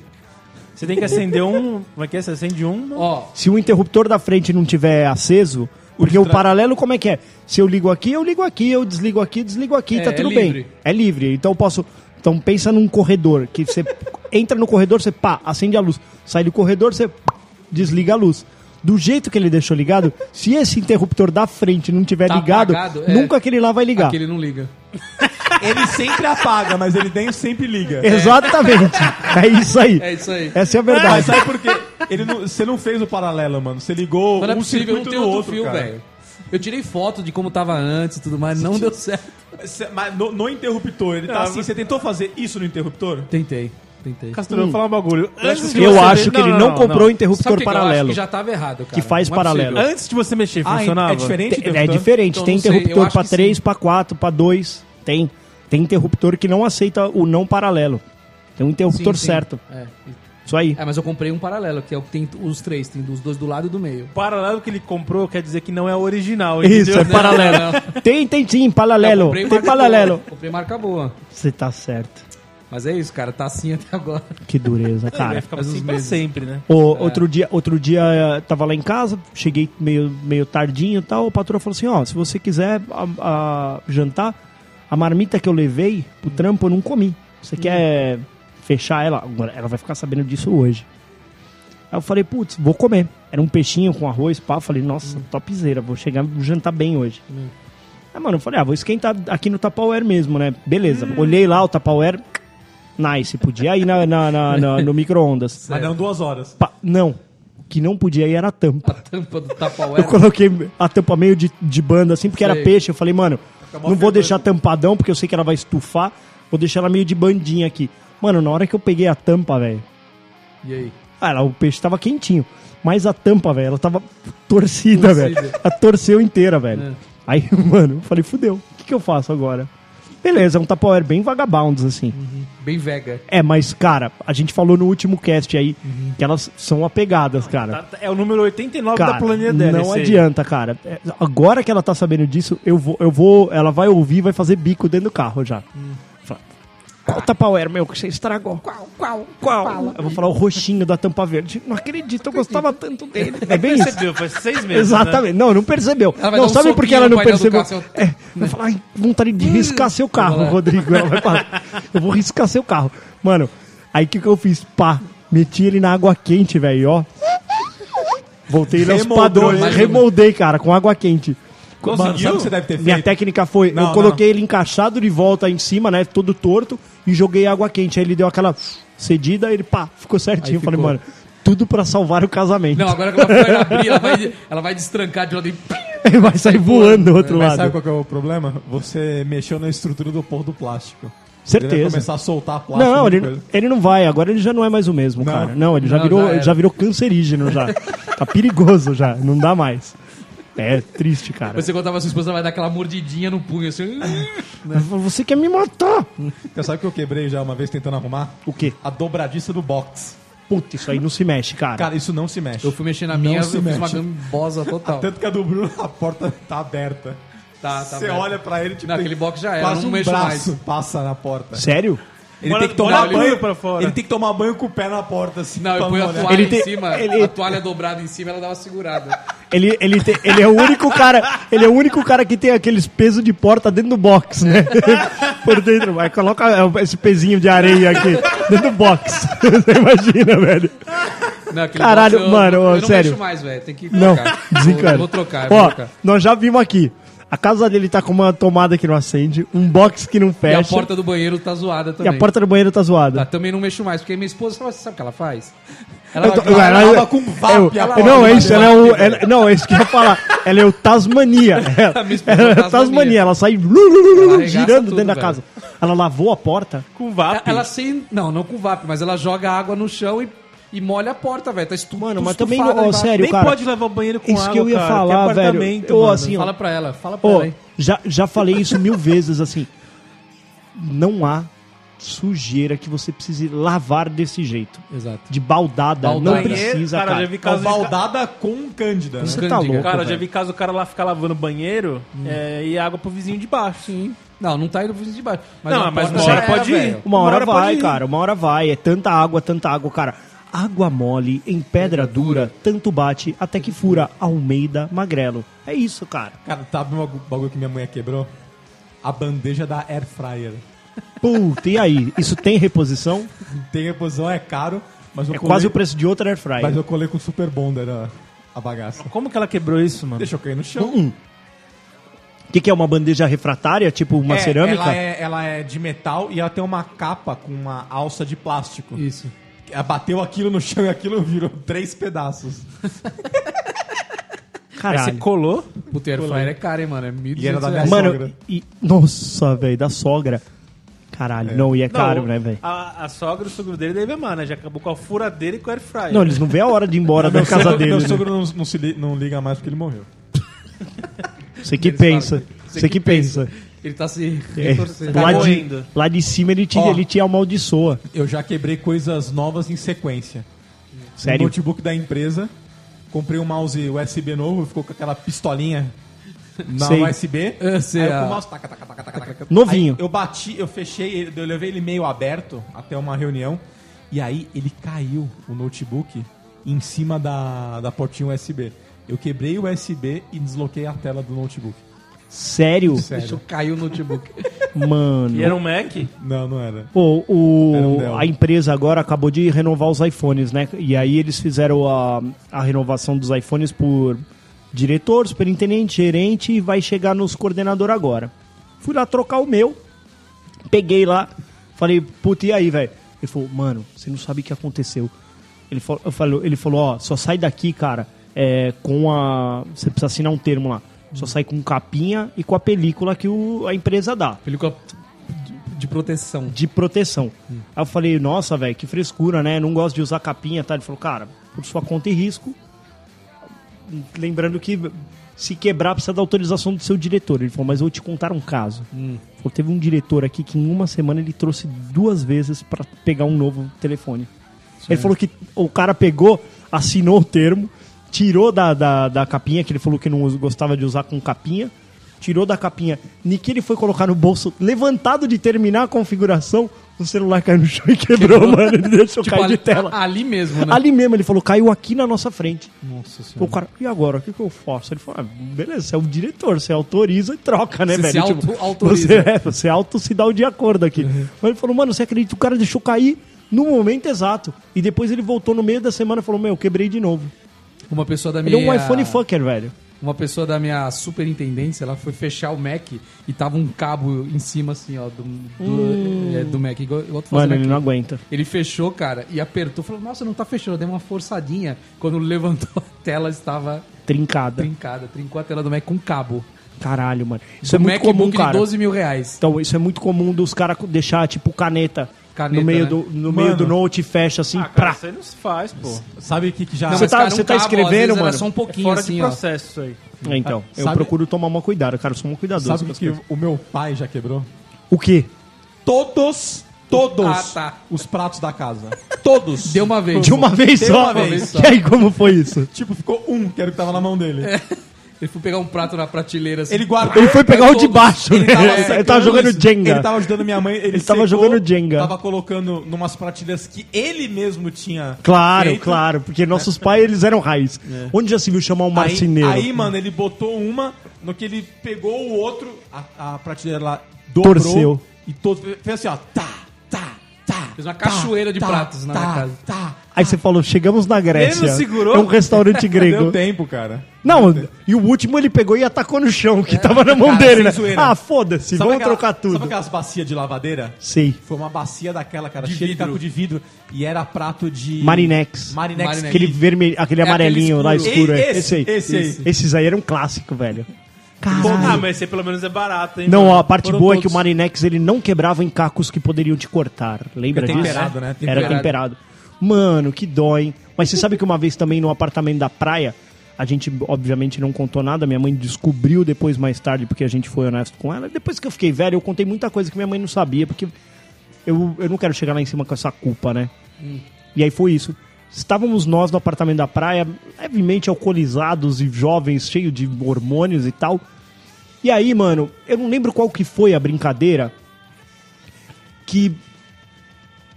Você tem que acender um. Como é que é? Você acende um. Ó, Se o interruptor da frente não tiver aceso, porque o, paralelo como é que é? Se eu ligo aqui, eu ligo aqui, eu desligo aqui, desligo aqui, É, tá é tudo livre. bem. É livre. Então eu posso. Então pensa num corredor, que você entra no corredor, você pá, acende a luz. Sai do corredor, você desliga a luz. Do jeito que ele deixou ligado, se esse interruptor da frente não tiver Tá ligado, apagado, é. nunca aquele lá vai ligar. aquele não liga. Ele sempre apaga, mas ele dentro sempre liga. Exatamente. É isso aí. É isso aí. Essa é a Mas verdade. sabe por quê? Ele não- você não fez o paralelo, mano. Você ligou Mas não é um possível, não circuito tem no outro, outro, fio, velho. Eu tirei foto de como tava antes e tudo mais, não deu certo. Mas no, no interruptor, ele tá Ah, assim. Você tentou fazer isso no interruptor? Tentei, tentei. Castor, eu vou falar um bagulho. Antes de Eu você acho ver- que ele não, comprou o interruptor Sabe o que que eu acho paralelo. que já tava errado, cara. Que faz Não é paralelo. possível. Antes de você mexer, Ah, funcionava? é diferente? Tem- é interruptor? diferente, Então, tem não sei, eu interruptor pra que 3, sim. pra 4, pra 2. Tem. Tem interruptor que não aceita o não paralelo. Tem um interruptor Sim, sim. certo. É. Isso aí. É, mas eu comprei um paralelo, que é o que tem os três, tem os dois do lado e do meio. O paralelo que ele comprou quer dizer que não é o original, Isso, é entendeu? paralelo. Tem, tem sim, paralelo. comprei Tem marca paralelo. boa. Comprei marca boa. Você tá certo. Mas é isso, cara, tá assim até agora. Que dureza, Vai cara. ficar Faz uns assim pra sempre, né? O, outro dia, outro dia eh, tava lá em casa, cheguei meio, meio tardinho e tal. O patrão falou assim: Ó, se você quiser a- a- jantar, a marmita que eu levei pro trampo eu não comi. Você quer fechar ela? Agora, ela vai ficar sabendo disso hoje. Aí eu falei: Putz, vou comer. Era um peixinho com arroz, pá. Eu falei: Nossa, topzera, vou chegar, vou jantar bem hoje. Aí, mano, eu falei: Ah, vou esquentar aqui no Tupperware mesmo, né? Beleza. Olhei lá o Tupperware. Nice, podia ir na, na- na- na- no micro-ondas. Mas não duas horas. Pa- Não. O que não podia ir era a tampa. A tampa do Tupperware. Eu coloquei a tampa meio de, de banda assim, porque era Sei. peixe. Eu falei, mano, não vou deixar tampadão, porque eu sei que ela vai estufar. Vou deixar ela meio de bandinha aqui. Mano, na hora que eu peguei a tampa, velho. E aí? Ah, ela- o peixe tava quentinho. Mas a tampa, velho, ela tava torcida, Torcida. velho. Ela torceu inteira, velho. É. Aí, mano, eu falei, fudeu. O que, que eu faço agora? Beleza, é um Tupperware bem vagabundos, assim. Bem vega. É, mas, cara, a gente falou no último cast aí Uhum. que elas são apegadas, cara. Tá- É o número 89 Cara, da planilha dela. não esse aí. adianta, cara. É, Agora que ela tá sabendo disso, eu vou, eu vou, ela vai ouvir, e vai fazer bico dentro do carro já. Fala, Qual Tupperware, meu, que você estragou? Qual, qual, qual? Eu vou falar o roxinho da tampa verde. Não acredito, eu gostava tanto dele. É bem isso. Percebeu, faz seis meses. Né? Exatamente. Não, não percebeu. Ela vai não, dar um sabe por que ela não percebeu? carro, seu- É, vai falar, ai, vontade de riscar seu carro. Rodrigo. Ela vai falar, eu vou riscar seu carro. Mano, aí o que, que eu fiz? Pá, meti ele na água quente, velho, ó. Voltei ele aos Remoldou padrões. Conseguei, cara, com água quente. Mano, sabe o que você deve ter Minha feito? técnica foi, Não, eu coloquei ele encaixado de volta em cima, né, todo torto, e joguei água quente. Aí ele deu aquela cedida, ele pá, ficou certinho. Aí Eu falei, ficou. mano, tudo pra salvar o casamento. Não, agora que ela for abrir, ela vai, ela vai destrancar de lado e... ele vai sair voando do outro Mas lado. sabe qual que é o problema? Você mexeu na estrutura do porro do plástico. Ele vai Certeza. começar a soltar plástico. Não, ele, ele não vai. Agora ele já não é mais o mesmo, Não. cara. Não, ele já Não, virou, já já virou cancerígeno já. tá perigoso já, não dá mais. É triste, cara. Você contava a sua esposa, ela vai dar aquela mordidinha no punho, assim... Você quer me matar? Você sabe que eu quebrei já uma vez tentando arrumar? O quê? A dobradiça do box. Puta, isso aí não se mexe, cara. Cara, isso não se mexe. Eu fui mexer na minha, eu se fiz uma mexe. gambosa total. Tanto que a do Bruno, a porta tá aberta. Tá, tá Você aberto. olha pra ele, tipo, Não, tem aquele box já era, quase não um mexo braço mais. passa na porta. Sério? Ele Bora- tem que tomar banho pra fora. Ele tem que tomar banho com o pé na porta, assim. Não, eu ponho a toalha Ele em tem- cima, ele- a toalha dobrada em cima, ela dá uma segurada. Ele, ele, tem- ele é o único cara. Ele é o único cara que tem aqueles pesos de porta dentro do box, né? Por dentro. Vai, coloca esse pezinho de areia aqui dentro do box. Você imagina, velho. Não, Caralho, box eu- mano, eu, ó, não sério. mexo mais, velho, tem que Não, trocar. desencana. Vou, vou trocar, eu vou Ó, trocar. nós já vimos aqui. A casa dele tá com uma tomada que não acende, um box que não E fecha. a porta do banheiro tá zoada e também. a porta do banheiro tá zoada. Tá, também não mexo mais, porque minha esposa, sabe, sabe o que ela faz? Ela tô- vai- ela- lava ela- com VAP, eu- ela não, é isso, ela é o. Ela- não, é isso que eu ia falar. Ela é o Tasmania. Ela, esposa ela é é Tasmania. Ela sai girando tudo, dentro da casa. Ela lavou a porta. Com VAP. Ela sem. Não, não com VAP, mas ela joga água no chão e, e molha a porta, velho. Tá estu, Mano, tu mas também, ó, sério, Nem cara. pode levar o banheiro com Isso água, que eu ia cara, falar, que é velho. mano. assim, ó, Fala pra ela, fala pra Ô, ela, hein? já, já falei isso mil vezes, assim. Não há sujeira que você precise lavar desse jeito. Exato. De baldada, não Baldada. precisa, Cara, cara. eu já vi É caso de- baldada com cândida. né? Você tá Candiga. louco, Cara, eu já vi caso o cara lá ficar lavando banheiro é, e água pro vizinho de baixo. Sim. Não, não tá indo pro vizinho de baixo. Não, a mas uma hora já pode ir. Uma hora, Uma hora vai, cara, uma hora vai. É tanta água, tanta água, cara. Água mole em pedra dura, tanto bate até que fura. Almeida Magrelo. É isso, cara. Cara, sabe um bagulho que minha mulher quebrou? A bandeja da Air Fryer. Puta, e aí? Isso tem reposição? Tem reposição, é caro, mas eu É colei, quase o preço de outra air fryer. Mas eu colei com Super Bonder a, a bagaça. Como que ela quebrou isso, mano? Deixa eu cair no chão. Hum. O que, que é uma bandeja refratária? Tipo uma É, cerâmica? Ela é, ela é de metal e ela tem uma capa com uma alça de plástico. Isso. Bateu aquilo no chão e aquilo virou três pedaços. Aí você Caralho. colou. Puta, air fryer é caro, hein, mano? É 1.200 E era da minha reais. Mano, sogra. e, nossa, velho, da sogra. Caralho, não, e é caro, né, velho? A, a sogra e o sogro dele deve amar, né? Já acabou com a furadeira e com o air fryer. Não, eles não vê a hora de ir embora da Meu casa sogro- dele. Meu né? sogro não, não se li- não liga mais porque ele morreu. Você que pensa. Você que pensa. Ele tá se É, retorcendo. lá, de, moendo. lá de cima ele te, Ó. ele te amaldiçoa. Eu já quebrei coisas novas em sequência. Um Sério? notebook da empresa. Comprei um mouse USB novo, ficou com aquela pistolinha na Sei. USB. Eu sei, aí eu com o mouse, taca, taca, taca, taca, taca. Novinho. Aí eu bati, eu fechei, eu levei ele meio aberto até uma reunião. E aí ele caiu, o notebook, em cima da, da portinha USB. Eu quebrei o USB e desloquei a tela do notebook. Sério? Deixa eu cair o notebook. Mano. E era um Mac? Não, não era. Pô, o- Era um a empresa agora acabou de renovar os iPhones, né? E aí eles fizeram a, a renovação dos iPhones por diretor, superintendente, gerente e vai chegar nos coordenador agora. Fui lá trocar o meu, peguei lá, falei, puta, e aí, velho? Ele falou, mano, você não sabe o que aconteceu. Ele falou, eu falei, ele falou, ó, só sai daqui, cara, é, com a. Você precisa assinar um termo lá. Só sai com capinha e com a película que o- a empresa dá Película de, proteção. de proteção. Aí eu falei, nossa, velho, que frescura, né? Não gosto de usar capinha, tá? Ele falou, cara, por sua conta e risco. Lembrando que se quebrar precisa da autorização do seu diretor. Ele falou, mas eu vou te contar um caso. Ele Falou, teve um diretor aqui que em uma semana ele trouxe duas vezes pra pegar um novo telefone. Ele falou que o cara pegou, assinou o termo, tirou da, da, da capinha, que ele falou que não gostava de usar com capinha, tirou da capinha, ni que ele foi colocar no bolso, levantado de terminar a configuração, o celular caiu no chão e quebrou, mano. Ele deixou Tipo, cair ali, de tela. ali mesmo, né? Ali mesmo, ele falou, caiu aqui na nossa frente. Nossa O cara, e agora? O que, que eu faço? Ele falou, ah, beleza, você é o diretor, você autoriza e troca, né, Você velho? se auto- autoriza. Você, é, você auto se dá o de acordo aqui. Mas ele falou, mano, você acredita que o cara deixou cair no momento exato. E depois ele voltou no meio da semana e falou, meu, eu quebrei de novo. Uma pessoa da Ele minha... é um iPhone fucker, velho. Uma pessoa da minha superintendência, ela foi fechar o Mac e tava um cabo em cima, assim, ó, do, do, é, do Mac. Igual, Mano, ele aqui. não aguenta. Ele fechou, cara, e apertou. Falou, nossa, não tá fechando. Deu uma forçadinha. Quando levantou a tela, estava Trincada. trincada. Trincou a tela do Mac com cabo. Caralho, mano. Isso é um muito MacBook comum, de cara. 12 mil reais. Então, isso é muito comum dos caras deixar, tipo, caneta, Caneta, no meio, né? do, no Mano. meio do note, fecha assim, Ah, cara, pra. isso aí não se faz, pô. Sabe o que, que já. Não, Você tá- você um tá cabo, escrevendo, vezes, mano? Era só um É pouquinho fora assim, de ó. processo isso aí. É, então, eu Sabe- procuro tomar uma cuidado, cara. Eu sou um cuidadoso. Sabe com o as que, que coisas. o meu pai já quebrou? O quê? Todos, todos Ah, tá. os pratos da casa. Todos. Deu uma vez. De uma vez Deu só? uma vez só. E aí, como foi isso? Tipo, ficou um, que era o que tava na mão dele. Ele foi pegar um prato na prateleira assim. Ele guardou. Ele foi pegar o de baixo, Ele né? tava, Ele secando tava jogando isso. Jenga. Ele tava ajudando minha mãe. Ele, Ele tava secou, jogando Jenga. Tava colocando numas prateleiras que ele mesmo tinha. Claro, feito. claro, porque nossos pais, eles eram raiz. Onde já se viu chamar um Aí, marceneiro? aí, mano, ele botou uma, no que ele pegou o outro, a, a prateleira lá dobrou. Torceu. E todo, fez assim, ó. Tá, Fez uma tá, cachoeira de tá, pratos na tá, minha casa. Tá. Aí você falou, chegamos na Grécia. Ele não segurou? É um restaurante grego. Deu tempo, cara. Não, e o último ele pegou e atacou no chão, que tava na mão Cara, dele, sem né? zoeira. Ah, foda-se, vamos aquela- trocar tudo. Sabe aquelas bacias de lavadeira? Sei. Foi uma bacia daquela, cara, De cheia de vidro. caco de vidro. E era prato de. Marinex. Marinex. Marinex. Aquele vermelho, aquele É amarelinho lá aquele escuro. É. esse, esse aí. esse aí. Esses aí eram um clássico, velho. Ah, Caralho. mas esse pelo menos é barato, hein? Não, mano? a parte Foram boa é que o todos. Marinex ele não quebrava em cacos que poderiam te cortar. Lembra disso? temperado, né? Era Temperado. Mano, que dó, hein? Mas você sabe que uma vez também no apartamento da praia, a gente obviamente não contou nada, minha mãe descobriu depois mais tarde, porque a gente foi honesto com ela. Depois que eu fiquei velho, eu contei muita coisa que minha mãe não sabia, porque eu, eu não quero chegar lá em cima com essa culpa, né? E aí foi isso. Estávamos nós no apartamento da praia, levemente alcoolizados e jovens, cheios de hormônios e tal. E aí, mano, eu não lembro qual que foi a brincadeira que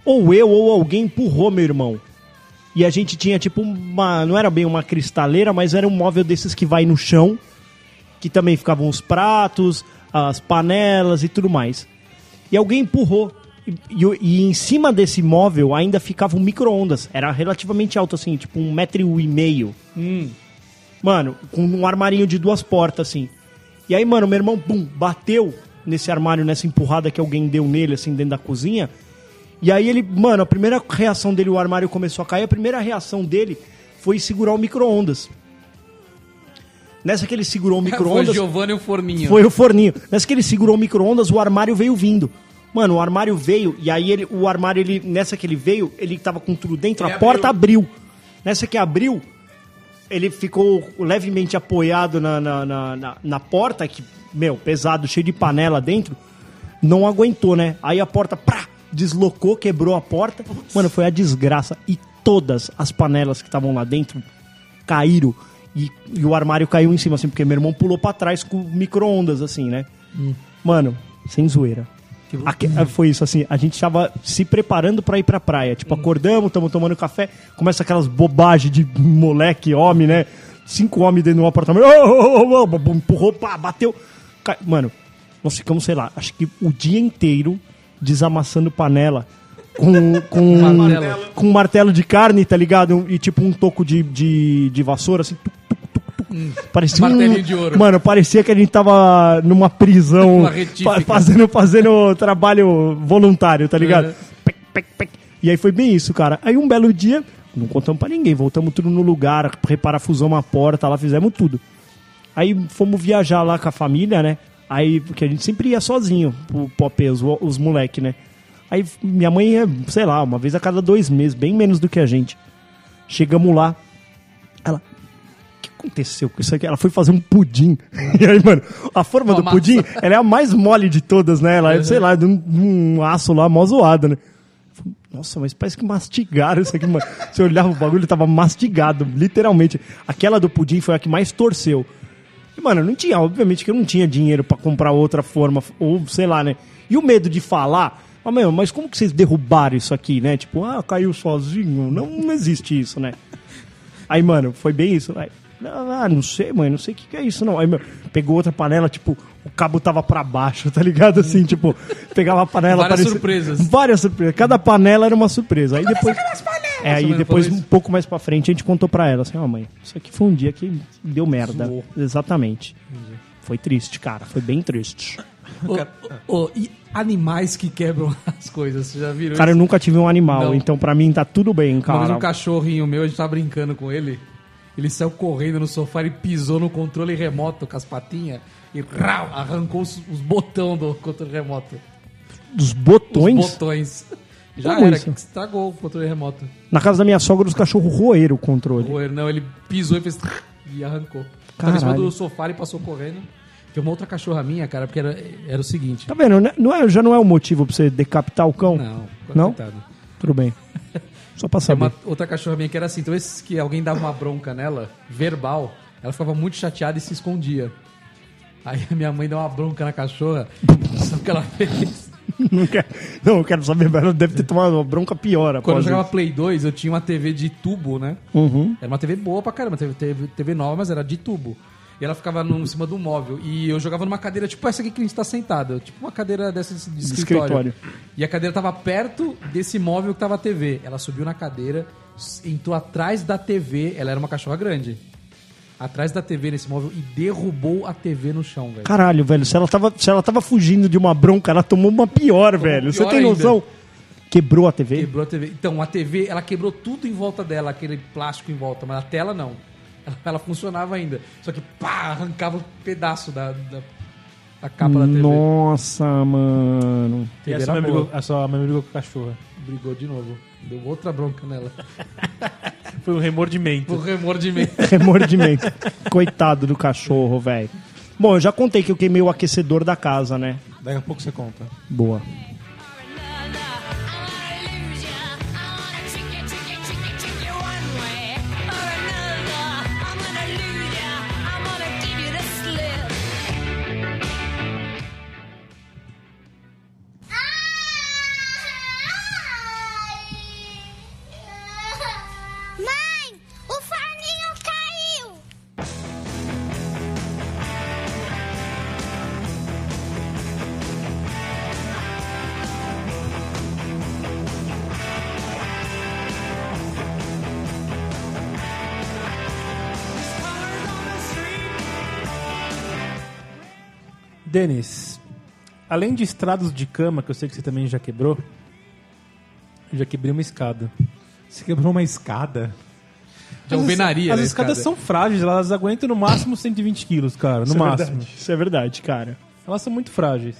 ou eu ou alguém empurrou meu irmão. E a gente tinha tipo uma. Não era bem uma cristaleira, mas era um móvel desses que vai no chão. Que também ficavam os pratos, as panelas e tudo mais. E alguém empurrou. E, e- e em cima desse móvel ainda ficava um micro-ondas. Era relativamente alto, assim, tipo um metro e meio. Mano, com um armarinho de duas portas, assim. E aí, mano, meu irmão, bum, bateu nesse armário, nessa empurrada que alguém deu nele, assim, dentro da cozinha. E aí ele, mano, a primeira reação dele, o armário começou a cair, a primeira reação dele foi segurar o micro-ondas. Nessa que ele segurou o Foi micro-ondas. Giovanni e o Forninho. Foi o forninho. Nessa que ele segurou o micro-ondas, o armário veio vindo. Mano, o armário veio, e aí ele, o armário, ele, nessa que ele veio, ele tava com tudo dentro, Ele a porta abriu. Nessa que abriu, ele ficou levemente apoiado na, na, na, na- porta, que, meu, pesado, cheio de panela dentro. Não aguentou, né? Aí a porta, prá, deslocou, quebrou a porta. Mano, foi a desgraça. E todas as panelas que estavam lá dentro caíram. E, e o armário caiu em cima, assim, porque meu irmão pulou pra trás com micro-ondas, assim, né? Mano, sem zoeira. Aque- foi isso, assim, a gente tava se preparando pra ir pra praia. Tipo, acordamos, tamo tomando café, começa aquelas bobagens de moleque, homem, né? Cinco homens dentro de um apartamento. Oh, oh, oh, oh, empurrou, pá, bateu. Mano, nós ficamos, sei lá, acho que o dia inteiro desamassando panela com, com, Martelo. com um martelo de carne, tá ligado? E tipo um toco de, de, de vassoura, assim. tuc, tuc, tuc. Parecia um, Martelinho de ouro. Mano, parecia que a gente tava numa prisão Uma fa- fazendo, fazendo trabalho voluntário, tá ligado? Uhum. Pec, pec, pec. E aí foi bem isso, cara. Aí um belo dia, não contamos pra ninguém, voltamos tudo no lugar, reparafusamos a porta lá, fizemos tudo. Aí fomos viajar lá com a família, né? Aí, porque a gente sempre ia sozinho, pro Popê, os, os moleque, né? Aí minha mãe ia, sei lá, uma vez a cada dois meses, bem menos do que a gente. Chegamos lá, ela, aconteceu com isso aqui? Ela foi fazer um pudim. E aí, mano, a forma Uma do pudim, ela é a mais mole de todas, né? Ela é, sei lá, de um, um aço lá, mó zoada, né? Nossa, mas parece que mastigaram isso aqui, mano. Você olhava o bagulho, tava mastigado, literalmente. Aquela do pudim foi a que mais torceu. E, mano, não tinha, obviamente que eu não tinha dinheiro pra comprar outra forma, ou sei lá, né? E o medo de falar, ah, meu, mas como que vocês derrubaram isso aqui, né? Tipo, ah, caiu sozinho. Não, não existe isso, né? Aí, mano, foi bem isso. Aí, ah, não sei, mãe, não sei o que, que é isso, não. Aí, meu, pegou outra panela, tipo, o cabo tava pra baixo, tá ligado? Assim, tipo, pegava a panela... Várias surpresas. Várias surpresas. Cada panela era uma surpresa. Aí depois... É, aí depois, um pouco mais pra frente, a gente contou pra ela, assim, ó, mãe, isso aqui foi um dia que deu merda. Zoou. Exatamente. Foi triste, cara. Foi bem triste. E animais que quebram as coisas, vocês já viram Cara, eu isso? nunca tive um animal, Não. então pra mim tá tudo bem, cara. um cachorrinho meu, a gente tava brincando com ele. Ele saiu correndo no sofá e pisou no controle remoto com as patinhas e rau, arrancou os, os botões do controle remoto. Dos Os botões. botões. Já Como era, isso? que estragou o controle remoto. Na casa da minha sogra, os cachorros roeram o controle. Ele- Não, ele pisou e fez e arrancou. Tava em cima do sofá e passou correndo. Tem uma outra cachorra minha, cara, porque era, era o seguinte. Tá vendo? Não é, já não é o motivo pra você decapitar o cão? Não, Não? Tudo bem. Só pra saber. uma outra cachorra minha que era assim, então esses que alguém dava uma bronca nela, verbal, ela ficava muito chateada e se escondia. Aí a minha mãe deu uma bronca na cachorra, sabe o que ela fez? Não, quero, não, eu quero saber, mas ela deve ter tomado uma bronca pior Quando eu após jogava isso. Play 2, eu tinha uma TV de tubo, né? Uhum. Era uma TV boa pra caramba, TV, TV, TV nova, mas era de tubo. E ela ficava no, em cima do móvel. E eu jogava numa cadeira tipo essa aqui que a gente tá sentado. Tipo uma cadeira dessa de, de escritório. escritório. E a cadeira tava perto desse móvel que tava a TV. Ela subiu na cadeira, entrou atrás da TV. Ela era uma cachorra grande. Atrás da TV nesse móvel e derrubou a TV no chão, velho. Caralho, velho, se ela, tava, se ela tava fugindo de uma bronca, ela tomou uma pior, velho. Você pior tem ainda. noção? Quebrou a TV? Quebrou a TV. Então, a TV, ela quebrou tudo em volta dela, aquele plástico em volta, mas a tela não. Ela, ela funcionava ainda. Só que, pá, arrancava um pedaço da, da, da capa da TV. Nossa, mano. E a TV sua, era mãe boa. brigou, a sua mãe brigou com a cachorra. Brigou de novo. Deu outra bronca nela. Foi um remordimento. Por remordimento. Remordimento. Coitado do cachorro, velho. Bom, eu já contei que eu queimei o aquecedor da casa, né? Daqui a pouco você conta. Boa. Denis, além de estrados de cama, que eu sei que você também já quebrou, eu já quebrei uma escada. Você quebrou uma escada. De alvenaria, As né, escadas escada? são frágeis, elas aguentam no máximo 120 quilos, cara. No Isso é máximo. verdade. Isso é verdade, cara. Elas são muito frágeis.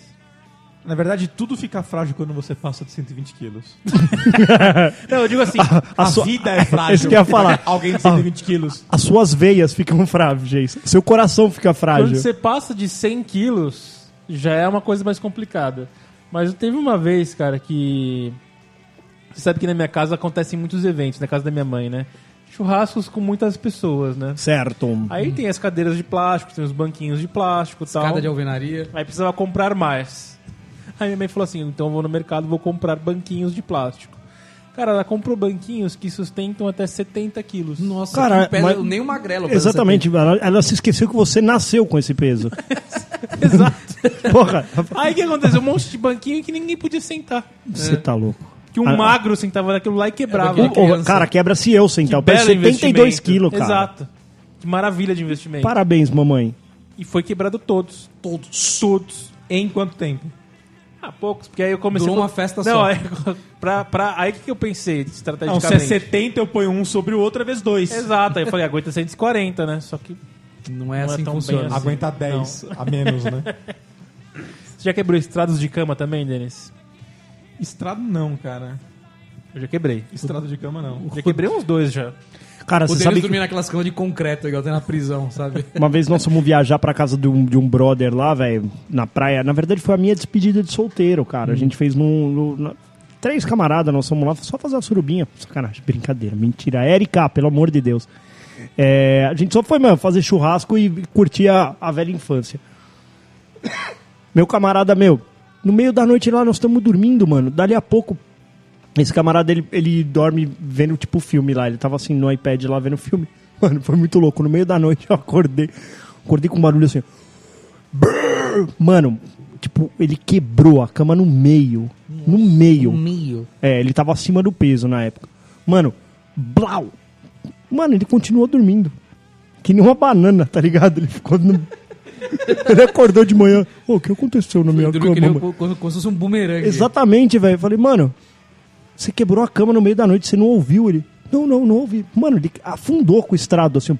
Na verdade, tudo fica frágil quando você passa de 120 quilos. Não, eu digo assim, A, sua- vida é frágil. Isso que eu ia falar. Alguém de 120 quilos. As suas veias ficam frágeis. Seu coração fica frágil. quando você passa de 100 quilos, já é uma coisa mais complicada. Mas teve uma vez, cara, que... Você sabe que na minha casa acontecem muitos eventos, na casa da minha mãe, né? Churrascos com muitas pessoas, né? Certo. Aí tem as cadeiras de plástico, tem os banquinhos de plástico e tal. Escada de alvenaria. Aí precisava comprar mais. Aí minha mãe falou assim: então eu vou no mercado e vou comprar banquinhos de plástico. Cara, ela comprou banquinhos que sustentam até 70 quilos. Nossa, Cara, que pesa- mas- nem o magrelo. pesa Exatamente. Ela, ela se esqueceu que você nasceu com esse peso. Exato. Porra, Aí o que aconteceu? Um monte de banquinho que ninguém podia sentar. você tá louco. Que um Ah, magro sentava naquilo lá e quebrava. criança. cara, quebra se eu sentar. Eu peso belo 72 investimento. quilos, cara. Exato. Que maravilha de investimento. Parabéns, mamãe. E foi quebrado todos. Todos. Todos. Em quanto tempo? Ah, poucos, porque aí eu comecei... Durou a- uma festa Não, só. Aí, pra, pra, aí o que que eu pensei Não, se é estrategicamente? 70, eu ponho um sobre o outro, é vezes dois. Exato, aí eu falei, aguenta 140, né? Só que Não é Não é assim que tão funciona. assim. Aguenta 10 a menos, né? Você já quebrou estrados de cama também, Denis? Estrado não, cara. Eu já quebrei. Estrado de cama não. Já quebrei uns dois já. Cara, O você sabe que dormia naquelas camas de concreto, igual tem na prisão, sabe? uma vez nós fomos viajar pra casa de um, de um brother lá, velho, na praia. Na verdade, foi a minha despedida de solteiro, cara. A gente fez num. num- na- Três camaradas, nós fomos lá só fazer uma surubinha. Sacanagem, brincadeira, mentira. Érica, pelo amor de Deus. É, a gente só foi, mano, fazer churrasco e curtir a, a velha infância. Meu camarada, meu, no meio da noite lá nós estamos dormindo, mano. Dali a pouco, esse camarada, ele, ele dorme vendo tipo filme lá. Ele tava assim no iPad lá vendo filme. Mano, foi muito louco. No meio da noite eu acordei. Acordei com um barulho assim. Mano, tipo, ele quebrou a cama no meio. No meio. Meio. É, ele tava acima do peso na época. Mano, blau. Mano, ele continuou dormindo. Que nem uma banana, tá ligado? Ele ficou no... Ele acordou de manhã. Ô, o que aconteceu na minha cama? um- como, se fosse um bumerangue. Exatamente, velho. Eu Falei, mano, você quebrou a cama no meio da noite, você não ouviu ele? Não, não, não ouvi. Mano, ele afundou com o estrado, assim.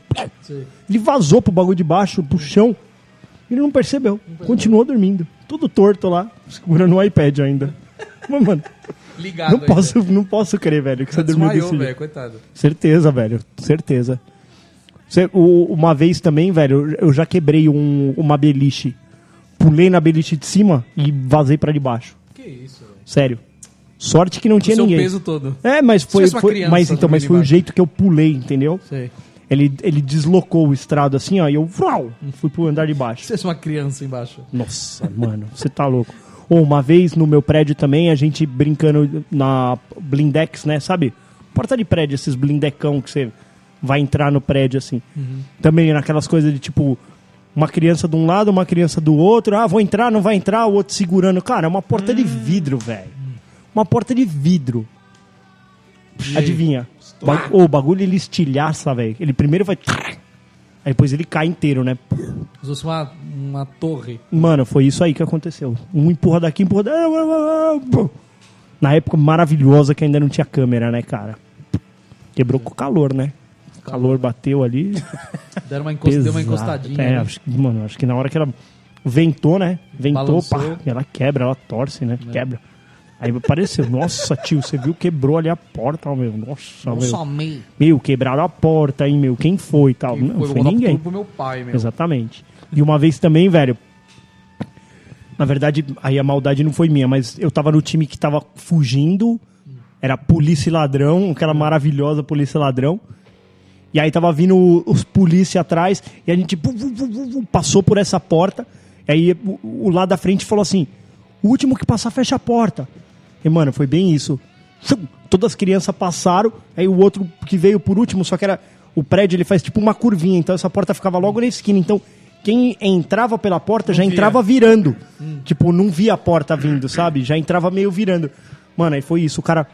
Ele vazou pro bagulho de baixo, pro chão. Ele não percebeu. Continuou dormindo. Tudo torto lá, segurando o iPad ainda. Mas, mano, Ligado não ainda. posso, não posso crer, velho, que você dormiu Desmaiou, desse jeito. velho, coitado. Certeza, velho. Certeza. Cê- o- uma vez também, velho, eu já quebrei um- uma beliche. Pulei na beliche de cima e vazei pra de baixo. Que isso, velho. Sério. Sorte que não O tinha seu ninguém. peso todo. É, mas foi, foi- criança mas então, mas foi o dormindo jeito que eu pulei, entendeu? Sei. Ele, ele deslocou o estrado assim, ó, e eu vrau, fui pro andar de baixo. Se fosse uma criança embaixo. Nossa, mano, você tá louco. Ou uma vez no meu prédio também, a gente brincando na blindex, né, sabe? Porta de prédio, esses blindecão que você vai entrar no prédio assim. Também naquelas coisas de tipo uma criança de um lado, uma criança do outro. Ah, vou entrar, não vai entrar, o outro segurando. Cara, é uma porta de vidro, velho. Uma porta de vidro. Adivinha? Ba- O bagulho ele estilhaça, velho. Ele primeiro vai. Aí depois ele cai inteiro, né? Fosse uma, uma torre. Mano, foi isso aí que aconteceu. Um empurra daqui, empurra daqui. Na época maravilhosa que ainda não tinha câmera, né, cara? Quebrou com o calor, né? O calor bateu ali. Deram uma encost... Deu uma encostadinha. É, né? acho que, mano, acho que na hora que ela ventou, né? Ventou, Balançou. pá, ela quebra, ela torce, né? É. Quebra. Aí apareceu, nossa, tio, você viu? Quebrou ali a porta, meu. Nossa, meu. Só meio. Meu, quebraram a porta, hein, meu? Quem foi e tal? Quem não, foi? foi ninguém. pro meu pai, meu. Exatamente. E uma vez também, velho. Na verdade, aí a maldade não foi minha, mas eu tava no time que tava fugindo. Era polícia e ladrão, aquela maravilhosa polícia e ladrão. E aí tava vindo os polícia atrás, e a gente passou por essa porta. E aí o, o lado da frente falou assim: o último que passar, fecha a porta. E, mano, foi bem isso. Todas as crianças passaram, aí o outro que veio por último, só que era. O prédio ele faz tipo uma curvinha, então essa porta ficava logo na esquina. Então, quem entrava pela porta já via. entrava virando. Tipo, não via a porta vindo, sabe? Já entrava meio virando. Mano, aí foi isso. O cara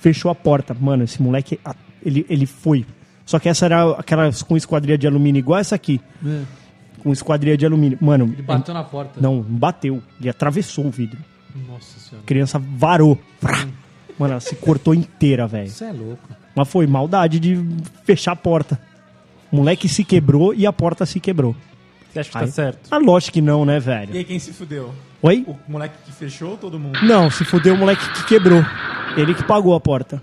fechou a porta. Mano, esse moleque, ele, ele foi. Só que essa era aquelas com esquadrilha de alumínio igual essa aqui. É. com esquadria de alumínio. Mano, Ele bateu na porta. não, bateu. Ele atravessou o vidro. Nossa senhora. A criança varou. Mano, ela se cortou inteira, velho. Isso é louco. Mas foi maldade de fechar a porta. O moleque se quebrou e a porta se quebrou. Você acha que Aí- tá certo? Ah, lógico que não, né, E velho? aí quem se fudeu? Oi? O moleque que fechou ou todo mundo? Não, se fudeu o moleque que quebrou. Ele que pagou a porta.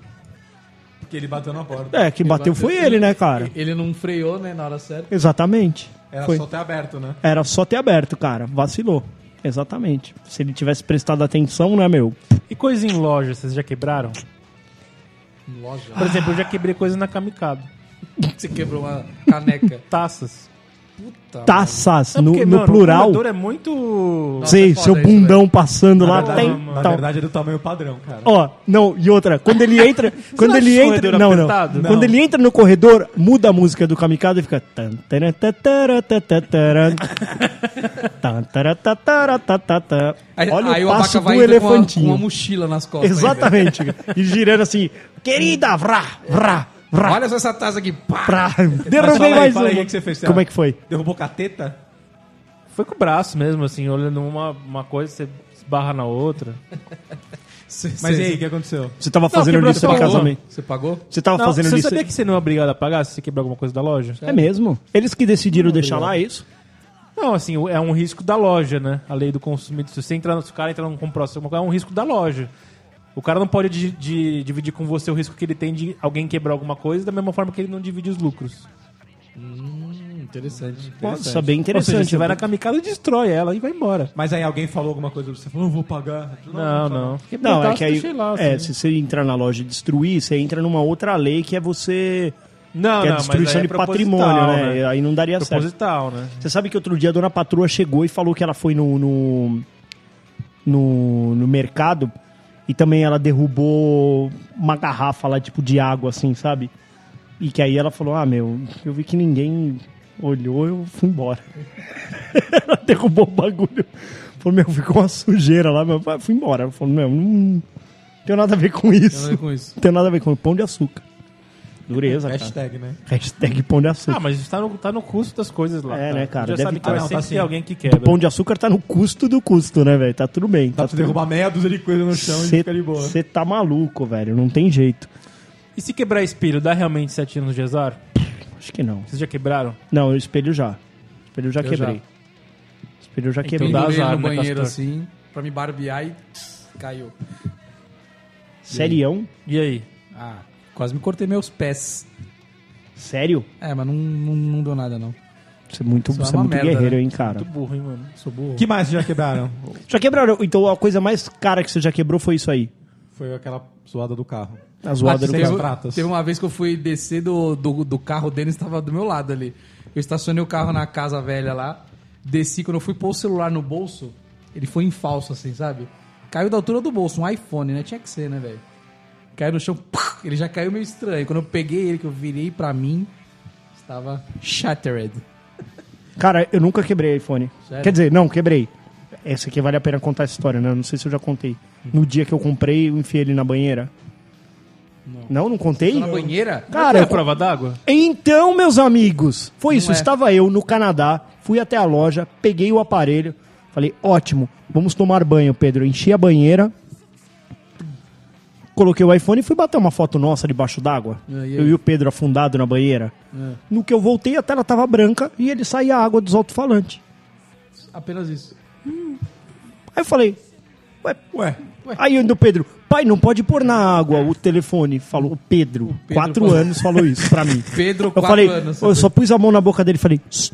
Porque ele bateu na porta. É, que bateu foi ele, né, cara? Ele não freou, né, na hora certa. Exatamente. Era Foi. só ter aberto, né? Era só ter aberto, cara. Vacilou. Exatamente. Se ele tivesse prestado atenção, né, meu? E coisa em loja, vocês já quebraram? Loja. Por exemplo, eu já quebrei coisa na Kamikado. Você quebrou uma caneca. Taças. Puta. Taças, É no, porque, no mano, plural. O é muito... Nossa, Sei, é seu isso, bundão passando lá. Na tem, verdade, na tal. verdade é do tamanho padrão, cara. Ó, não, e outra, quando ele entra, quando não ele entra, não, não. apertado? Quando Não. ele entra no corredor, muda a música do Kamikaze e fica. Aí, Olha aí o passo do indo com uma, com elefantinho. uma mochila nas costas. Exatamente. e girando assim, querida, vrá, vrá, Olha só essa taça aqui. Pá. Derrubei aí, mais fala aí, que você fez, Como Céu? é que foi? Derrubou com a teta? Foi com o braço mesmo, assim, olhando uma, uma coisa, você esbarra na outra. Cê- Mas cê- e aí, o que aconteceu? Você tava fazendo quebrou lista uma. casamento. Você pagou? Você tava Não, fazendo você lista. sabia que você não é obrigado a pagar se você quebrar alguma coisa da loja? É mesmo? Eles que decidiram deixar lá, é isso? Não, assim, é um risco da loja, né? A lei do consumidor. Se você entrar, se o cara entrar num comprou alguma coisa, é um risco da loja. O cara não pode di- di- dividir com você o risco que ele tem de alguém quebrar alguma coisa, da mesma forma que ele não divide os lucros. Hum, interessante. Nossa, bem Ou interessante. seja, você vai na kamikaze, destrói ela e vai embora. Mas aí alguém falou alguma coisa pra você, falou, não vou pagar. Não, não. Não, é Quebrar, que aí. lá, é, assim. se você entrar na loja e destruir, você entra numa outra lei que é você. Não, que é não, destruição mas aí de é patrimônio, proposital, né? Aí não daria certo. Proposital, né? Você sabe que outro dia a dona patroa chegou e falou que ela foi no, no, no, no mercado e também ela derrubou uma garrafa lá, tipo, de água, assim, sabe? E que aí ela falou, ah, meu, eu vi que ninguém olhou, eu fui embora. ela derrubou o bagulho. Falou, meu, ficou uma sujeira lá, meu, fui embora. Ela falou, meu, não tem nada a ver com Tem isso. nada a ver com isso. Não tem nada a ver com pão de açúcar. Dureza, cara. Hashtag, né? Hashtag pão de açúcar. Ah, mas isso tá no, tá no custo das coisas lá. É, cara. né, cara? Já Deve sabe que tá. vai Não, tá sempre sim. ter alguém que O quebra. pão de açúcar tá no custo do custo, né, velho? Tá tudo bem. Dá tá pra você derrubar meia dúzia de coisa no chão e fica de boa. Você tá maluco, velho. Não tem jeito. E se quebrar espelho, dá realmente 7 anos de azar? Acho que não. Vocês já quebraram? Não, o espelho já. Espelho eu já Eu quebrei. já. Espelho eu já Então quebrei. dá Pendurei ele azar, no né, banheiro Castor? assim, pra me barbear e caiu. Serião? E aí? Ah, quase me cortei meus pés. Sério? É, mas não, não, não deu nada, não. Você é muito, Isso é você é uma muito merda, guerreiro, né? hein, cara. Muito burro, hein, mano? Sou burro. O que mais já quebraram? Já quebraram. Então a coisa mais cara que você já quebrou foi isso aí. Foi aquela zoada do carro. A zoada Ah, do teve- carro. teve, pratas. teve uma vez que eu fui descer do, do, do carro, o Denis estava do meu lado ali. Eu estacionei o carro na casa velha lá, desci, quando eu fui pôr o celular no bolso, ele foi em falso, assim, sabe? Caiu da altura do bolso, um iPhone, né? Tinha que ser, né, velho? Caiu no chão, ele já caiu meio estranho. Quando eu peguei ele, que eu virei pra mim, estava shattered. Cara, eu nunca quebrei iPhone. Sério? Quer dizer, não, quebrei. Essa aqui vale a pena contar a história, né? Não sei se eu já contei. No dia que eu comprei, eu enfiei ele na banheira. Não, não, contei? Tô na banheira? Cara, é eu, prova d'água? Então, meus amigos, foi isso. é. Estava eu no Canadá, fui até a loja, peguei o aparelho, falei, ótimo, vamos tomar banho, Pedro. Enchi a banheira, coloquei o iPhone e fui bater uma foto nossa debaixo d'água. Aí? Eu e o Pedro afundado na banheira. É. No que eu voltei, a tela tava branca e ele saía água dos alto-falantes. Apenas isso. Aí eu falei, ué, Ué, Aí o Pedro, pai, não pode pôr na água o telefone. Falou, o Pedro, Pedro quatro anos, falou isso pra mim. Pedro, Eu quatro falei, anos. eu só pus a mão na boca dele e falei, "Tss,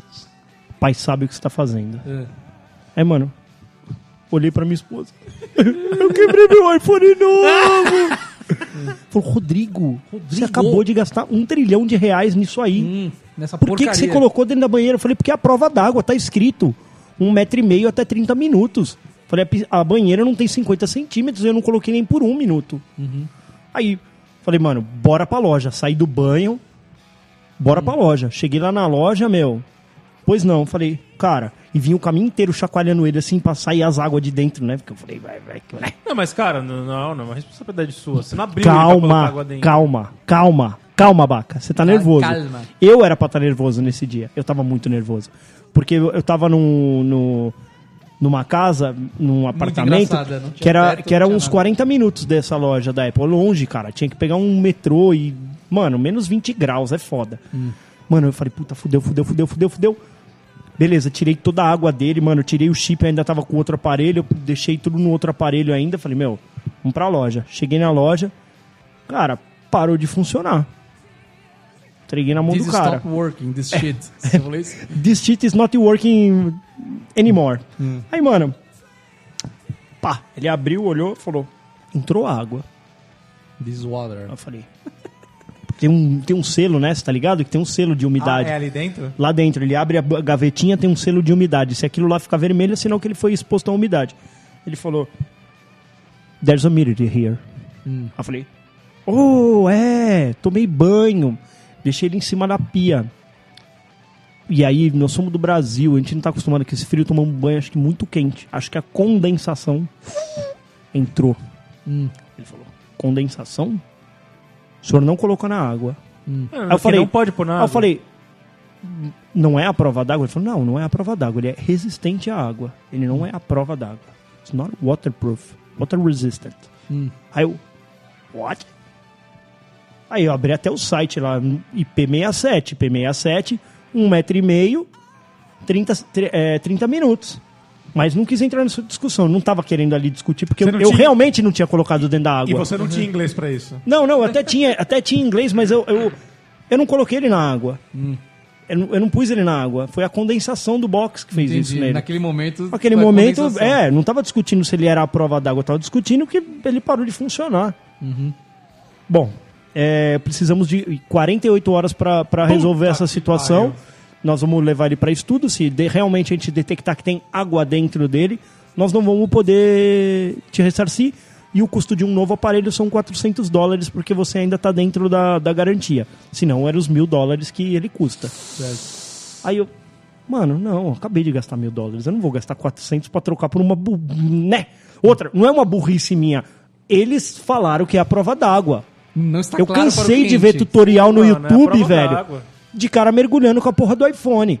pai sabe o que você tá fazendo. É. É, mano, olhei pra minha esposa. eu quebrei meu iPhone novo. Falou, Rodrigo, você acabou de gastar um trilhão de reais nisso aí. Hum, nessa Por que, que você colocou dentro da banheira? Eu falei, porque é a prova d'água, tá escrito. Um metro e meio até 30 minutos. Falei, a pi- a banheira não tem 50 centímetros, eu não coloquei nem por um minuto. Uhum. Aí, falei, mano, bora pra loja. Saí do banho, bora Hum. pra loja. Cheguei lá na loja, meu. Pois não, falei, cara, e vim o caminho inteiro chacoalhando ele assim pra sair as águas de dentro, né? Porque eu falei, vai, vai, vai. Não, mas cara, não, não, não é uma responsabilidade sua. Você não abriu ele pra colocar água Calma, dentro. calma, calma, calma, Baca. Você tá nervoso. calma. Eu era pra estar nervoso nesse dia. Eu tava muito nervoso. porque eu, eu tava num, no, numa casa, num apartamento, engraçada, não tinha que era, perto, que era não tinha uns nada. 40 minutos dessa loja da Apple. Longe, cara. Tinha que pegar um metrô e. Mano, menos 20 graus, é foda. Mano, eu falei, puta, fudeu, fudeu, fudeu, fudeu, fudeu. Beleza, tirei toda a água dele, mano. Tirei o chip, ainda tava com outro aparelho. eu Deixei tudo no outro aparelho ainda. Falei, meu, vamos pra loja. Cheguei na loja, cara, parou de funcionar. Entreguei na mão This do cara. stop working, this shit. Você falou isso? This shit is not working anymore. Hum. Aí, mano, pá, ele abriu, olhou, falou, entrou água. This water. Eu falei, tem um, tem um selo, né? Você tá ligado? Que tem um selo de Ah, umidade. é ali dentro? Lá dentro, ele abre a gavetinha, tem um selo de umidade. Se aquilo lá ficar vermelho, é sinal que ele foi exposto à umidade. Ele falou: There's humidity here. Aí eu falei: Oh, é, tomei banho. Deixei ele em cima da pia. E aí, nós somos do Brasil, a gente não tá acostumado com esse frio, tomar um banho, acho que muito quente. Acho que a condensação entrou. Ele falou: Condensação? O senhor não colocou na água. Ah, eu que falei- não pode pôr nada. Aí eu falei, não é a prova d'água? Ele falou, não, não é a prova d'água. Ele é resistente à água. Ele não é a prova d'água. It's not waterproof. Water resistant. Aí eu, what? Aí eu abri até o site lá, IP67. IP67, um metro e meio, 30, tre- é, 30 minutos. Mas não quis entrar nessa discussão. Não tava querendo ali discutir, porque eu, eu tinha- realmente não tinha colocado dentro da água. E você não tinha inglês pra isso? Não, não, até tinha, até tinha inglês, mas eu, eu, eu não coloquei ele na água. Eu, não, eu não pus ele na água. Foi a condensação do box que fez isso Entendi. nele. Naquele momento. Naquele momento, é, não tava discutindo se ele era a prova d'água, tava discutindo que ele parou de funcionar. Bom, é, precisamos de 48 horas para resolver essa situação. pariu. Nós vamos levar ele para estudo. Se de- realmente a gente detectar que tem água dentro dele, nós não vamos poder te ressarcir. E o custo de um novo aparelho são 400 dólares, porque você ainda está dentro da, da garantia. Senão, era os mil dólares que ele custa. Aí eu, mano, não, acabei de gastar mil dólares. Eu não vou gastar 400 para trocar por uma. Bu... Né? Outra, não é uma burrice minha. Eles falaram que é a prova d'água. Não está Eu claro cansei de ver tutorial no Não, não é a YouTube, prova velho. De cara mergulhando com a porra do iPhone.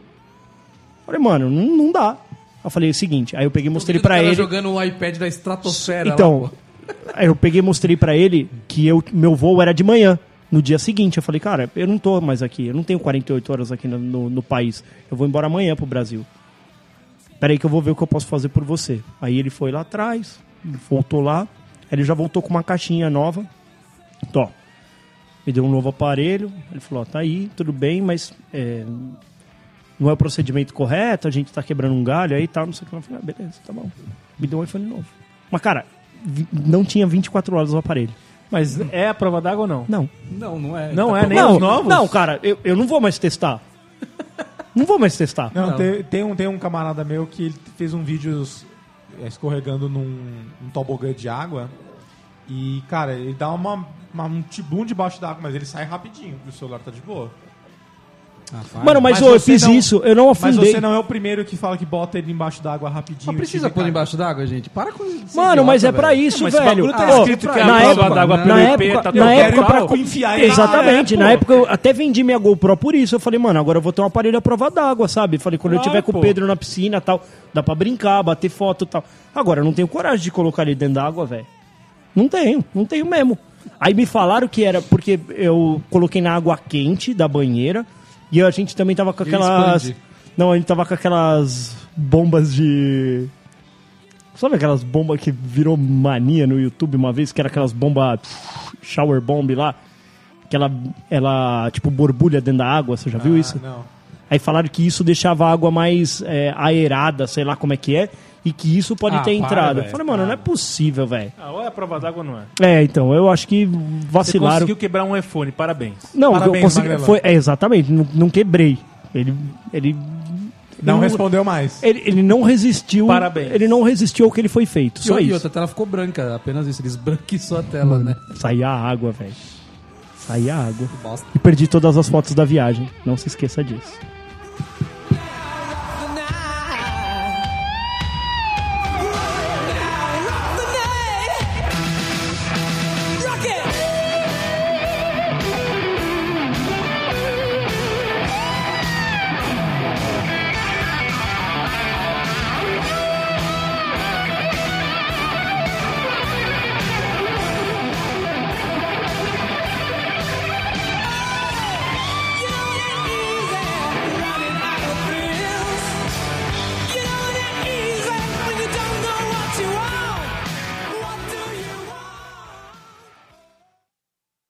Falei, mano, não, não dá. Eu falei o seguinte, aí eu peguei e mostrei cara ele. jogando o iPad da estratosfera. lá, Então, pô. aí eu peguei e mostrei pra ele que eu, meu voo era de manhã. No dia seguinte, eu falei, cara, eu não tô mais aqui, eu não tenho 48 horas aqui no, no, no país. Eu vou embora amanhã pro Brasil. Peraí que eu vou ver o que eu posso fazer por você. Aí ele foi lá atrás, voltou lá, aí ele já voltou com uma caixinha nova. Tó, me deu um novo aparelho. Ele falou, ó, tá aí, tudo bem, mas é, não é o procedimento correto, a gente tá quebrando um galho aí e tal, não sei o que. Eu falei, ah, beleza, tá bom. Me deu um iPhone novo. Mas, cara, não tinha 24 horas o aparelho. Mas é a prova d'água ou não? Não. Não, não é. Não Tá é nem não, os novos? Não, cara, eu, eu não vou mais testar. não vou mais testar. Não, Não. Tem, tem um, tem um camarada meu que ele fez um vídeo é, escorregando num, num tobogã de água. E, cara, ele dá uma- um tibum debaixo da água, mas ele sai rapidinho, porque o celular tá de boa. Ah. Mano, mas, Mas ô, eu fiz não- isso, eu não Mas afundei. você não é o primeiro que fala que bota ele embaixo da água rapidinho. Mas precisa pôr embaixo d'água, gente? Para com isso. Mano, mas é pra isso, Mas esse velho. tá Ó, escrito que é na prova época, d'água na época, tá na época pra enfiar na- Exatamente, É, na época eu até vendi minha GoPro por isso. Eu falei, mano, agora eu vou ter um aparelho à prova d'água, sabe? Falei, quando eu Claro, tiver com pô. o Pedro na piscina e tal, dá pra brincar, bater foto e tal. Agora, eu não tenho coragem de colocar ele dentro da água, velho. Não tenho, não tenho mesmo. Aí me falaram que era porque eu coloquei na água quente da banheira e a gente também tava com aquelas. Não, a gente tava com aquelas bombas de. Sabe aquelas bombas que virou mania no YouTube uma vez, que era aquelas bombas shower bomb lá? Que ela, ela tipo, borbulha dentro da água, você já viu Ah, isso? Não. Aí falaram que isso deixava a água mais é, aerada, sei lá como é que é, e que isso pode Ah, ter para, entrado. Eu velho, falei, mano, não é possível, velho. Ah, ou é a prova d'água ou não é? É, então, eu acho que Você vacilaram. conseguiu quebrar um iPhone, parabéns. Não, Parabéns, eu consegui, Magrelão. foi, é, exatamente, não, não quebrei. Ele, ele Não ele respondeu mais. Ele, ele não resistiu. Parabéns. Ele não resistiu ao que ele foi feito. E, Só e isso. outra, a tela ficou branca, apenas isso. Eles branquiçou a tela, né? Saía a água, velho. Saía a água. Bosta. E perdi todas as fotos da viagem. Não se esqueça disso.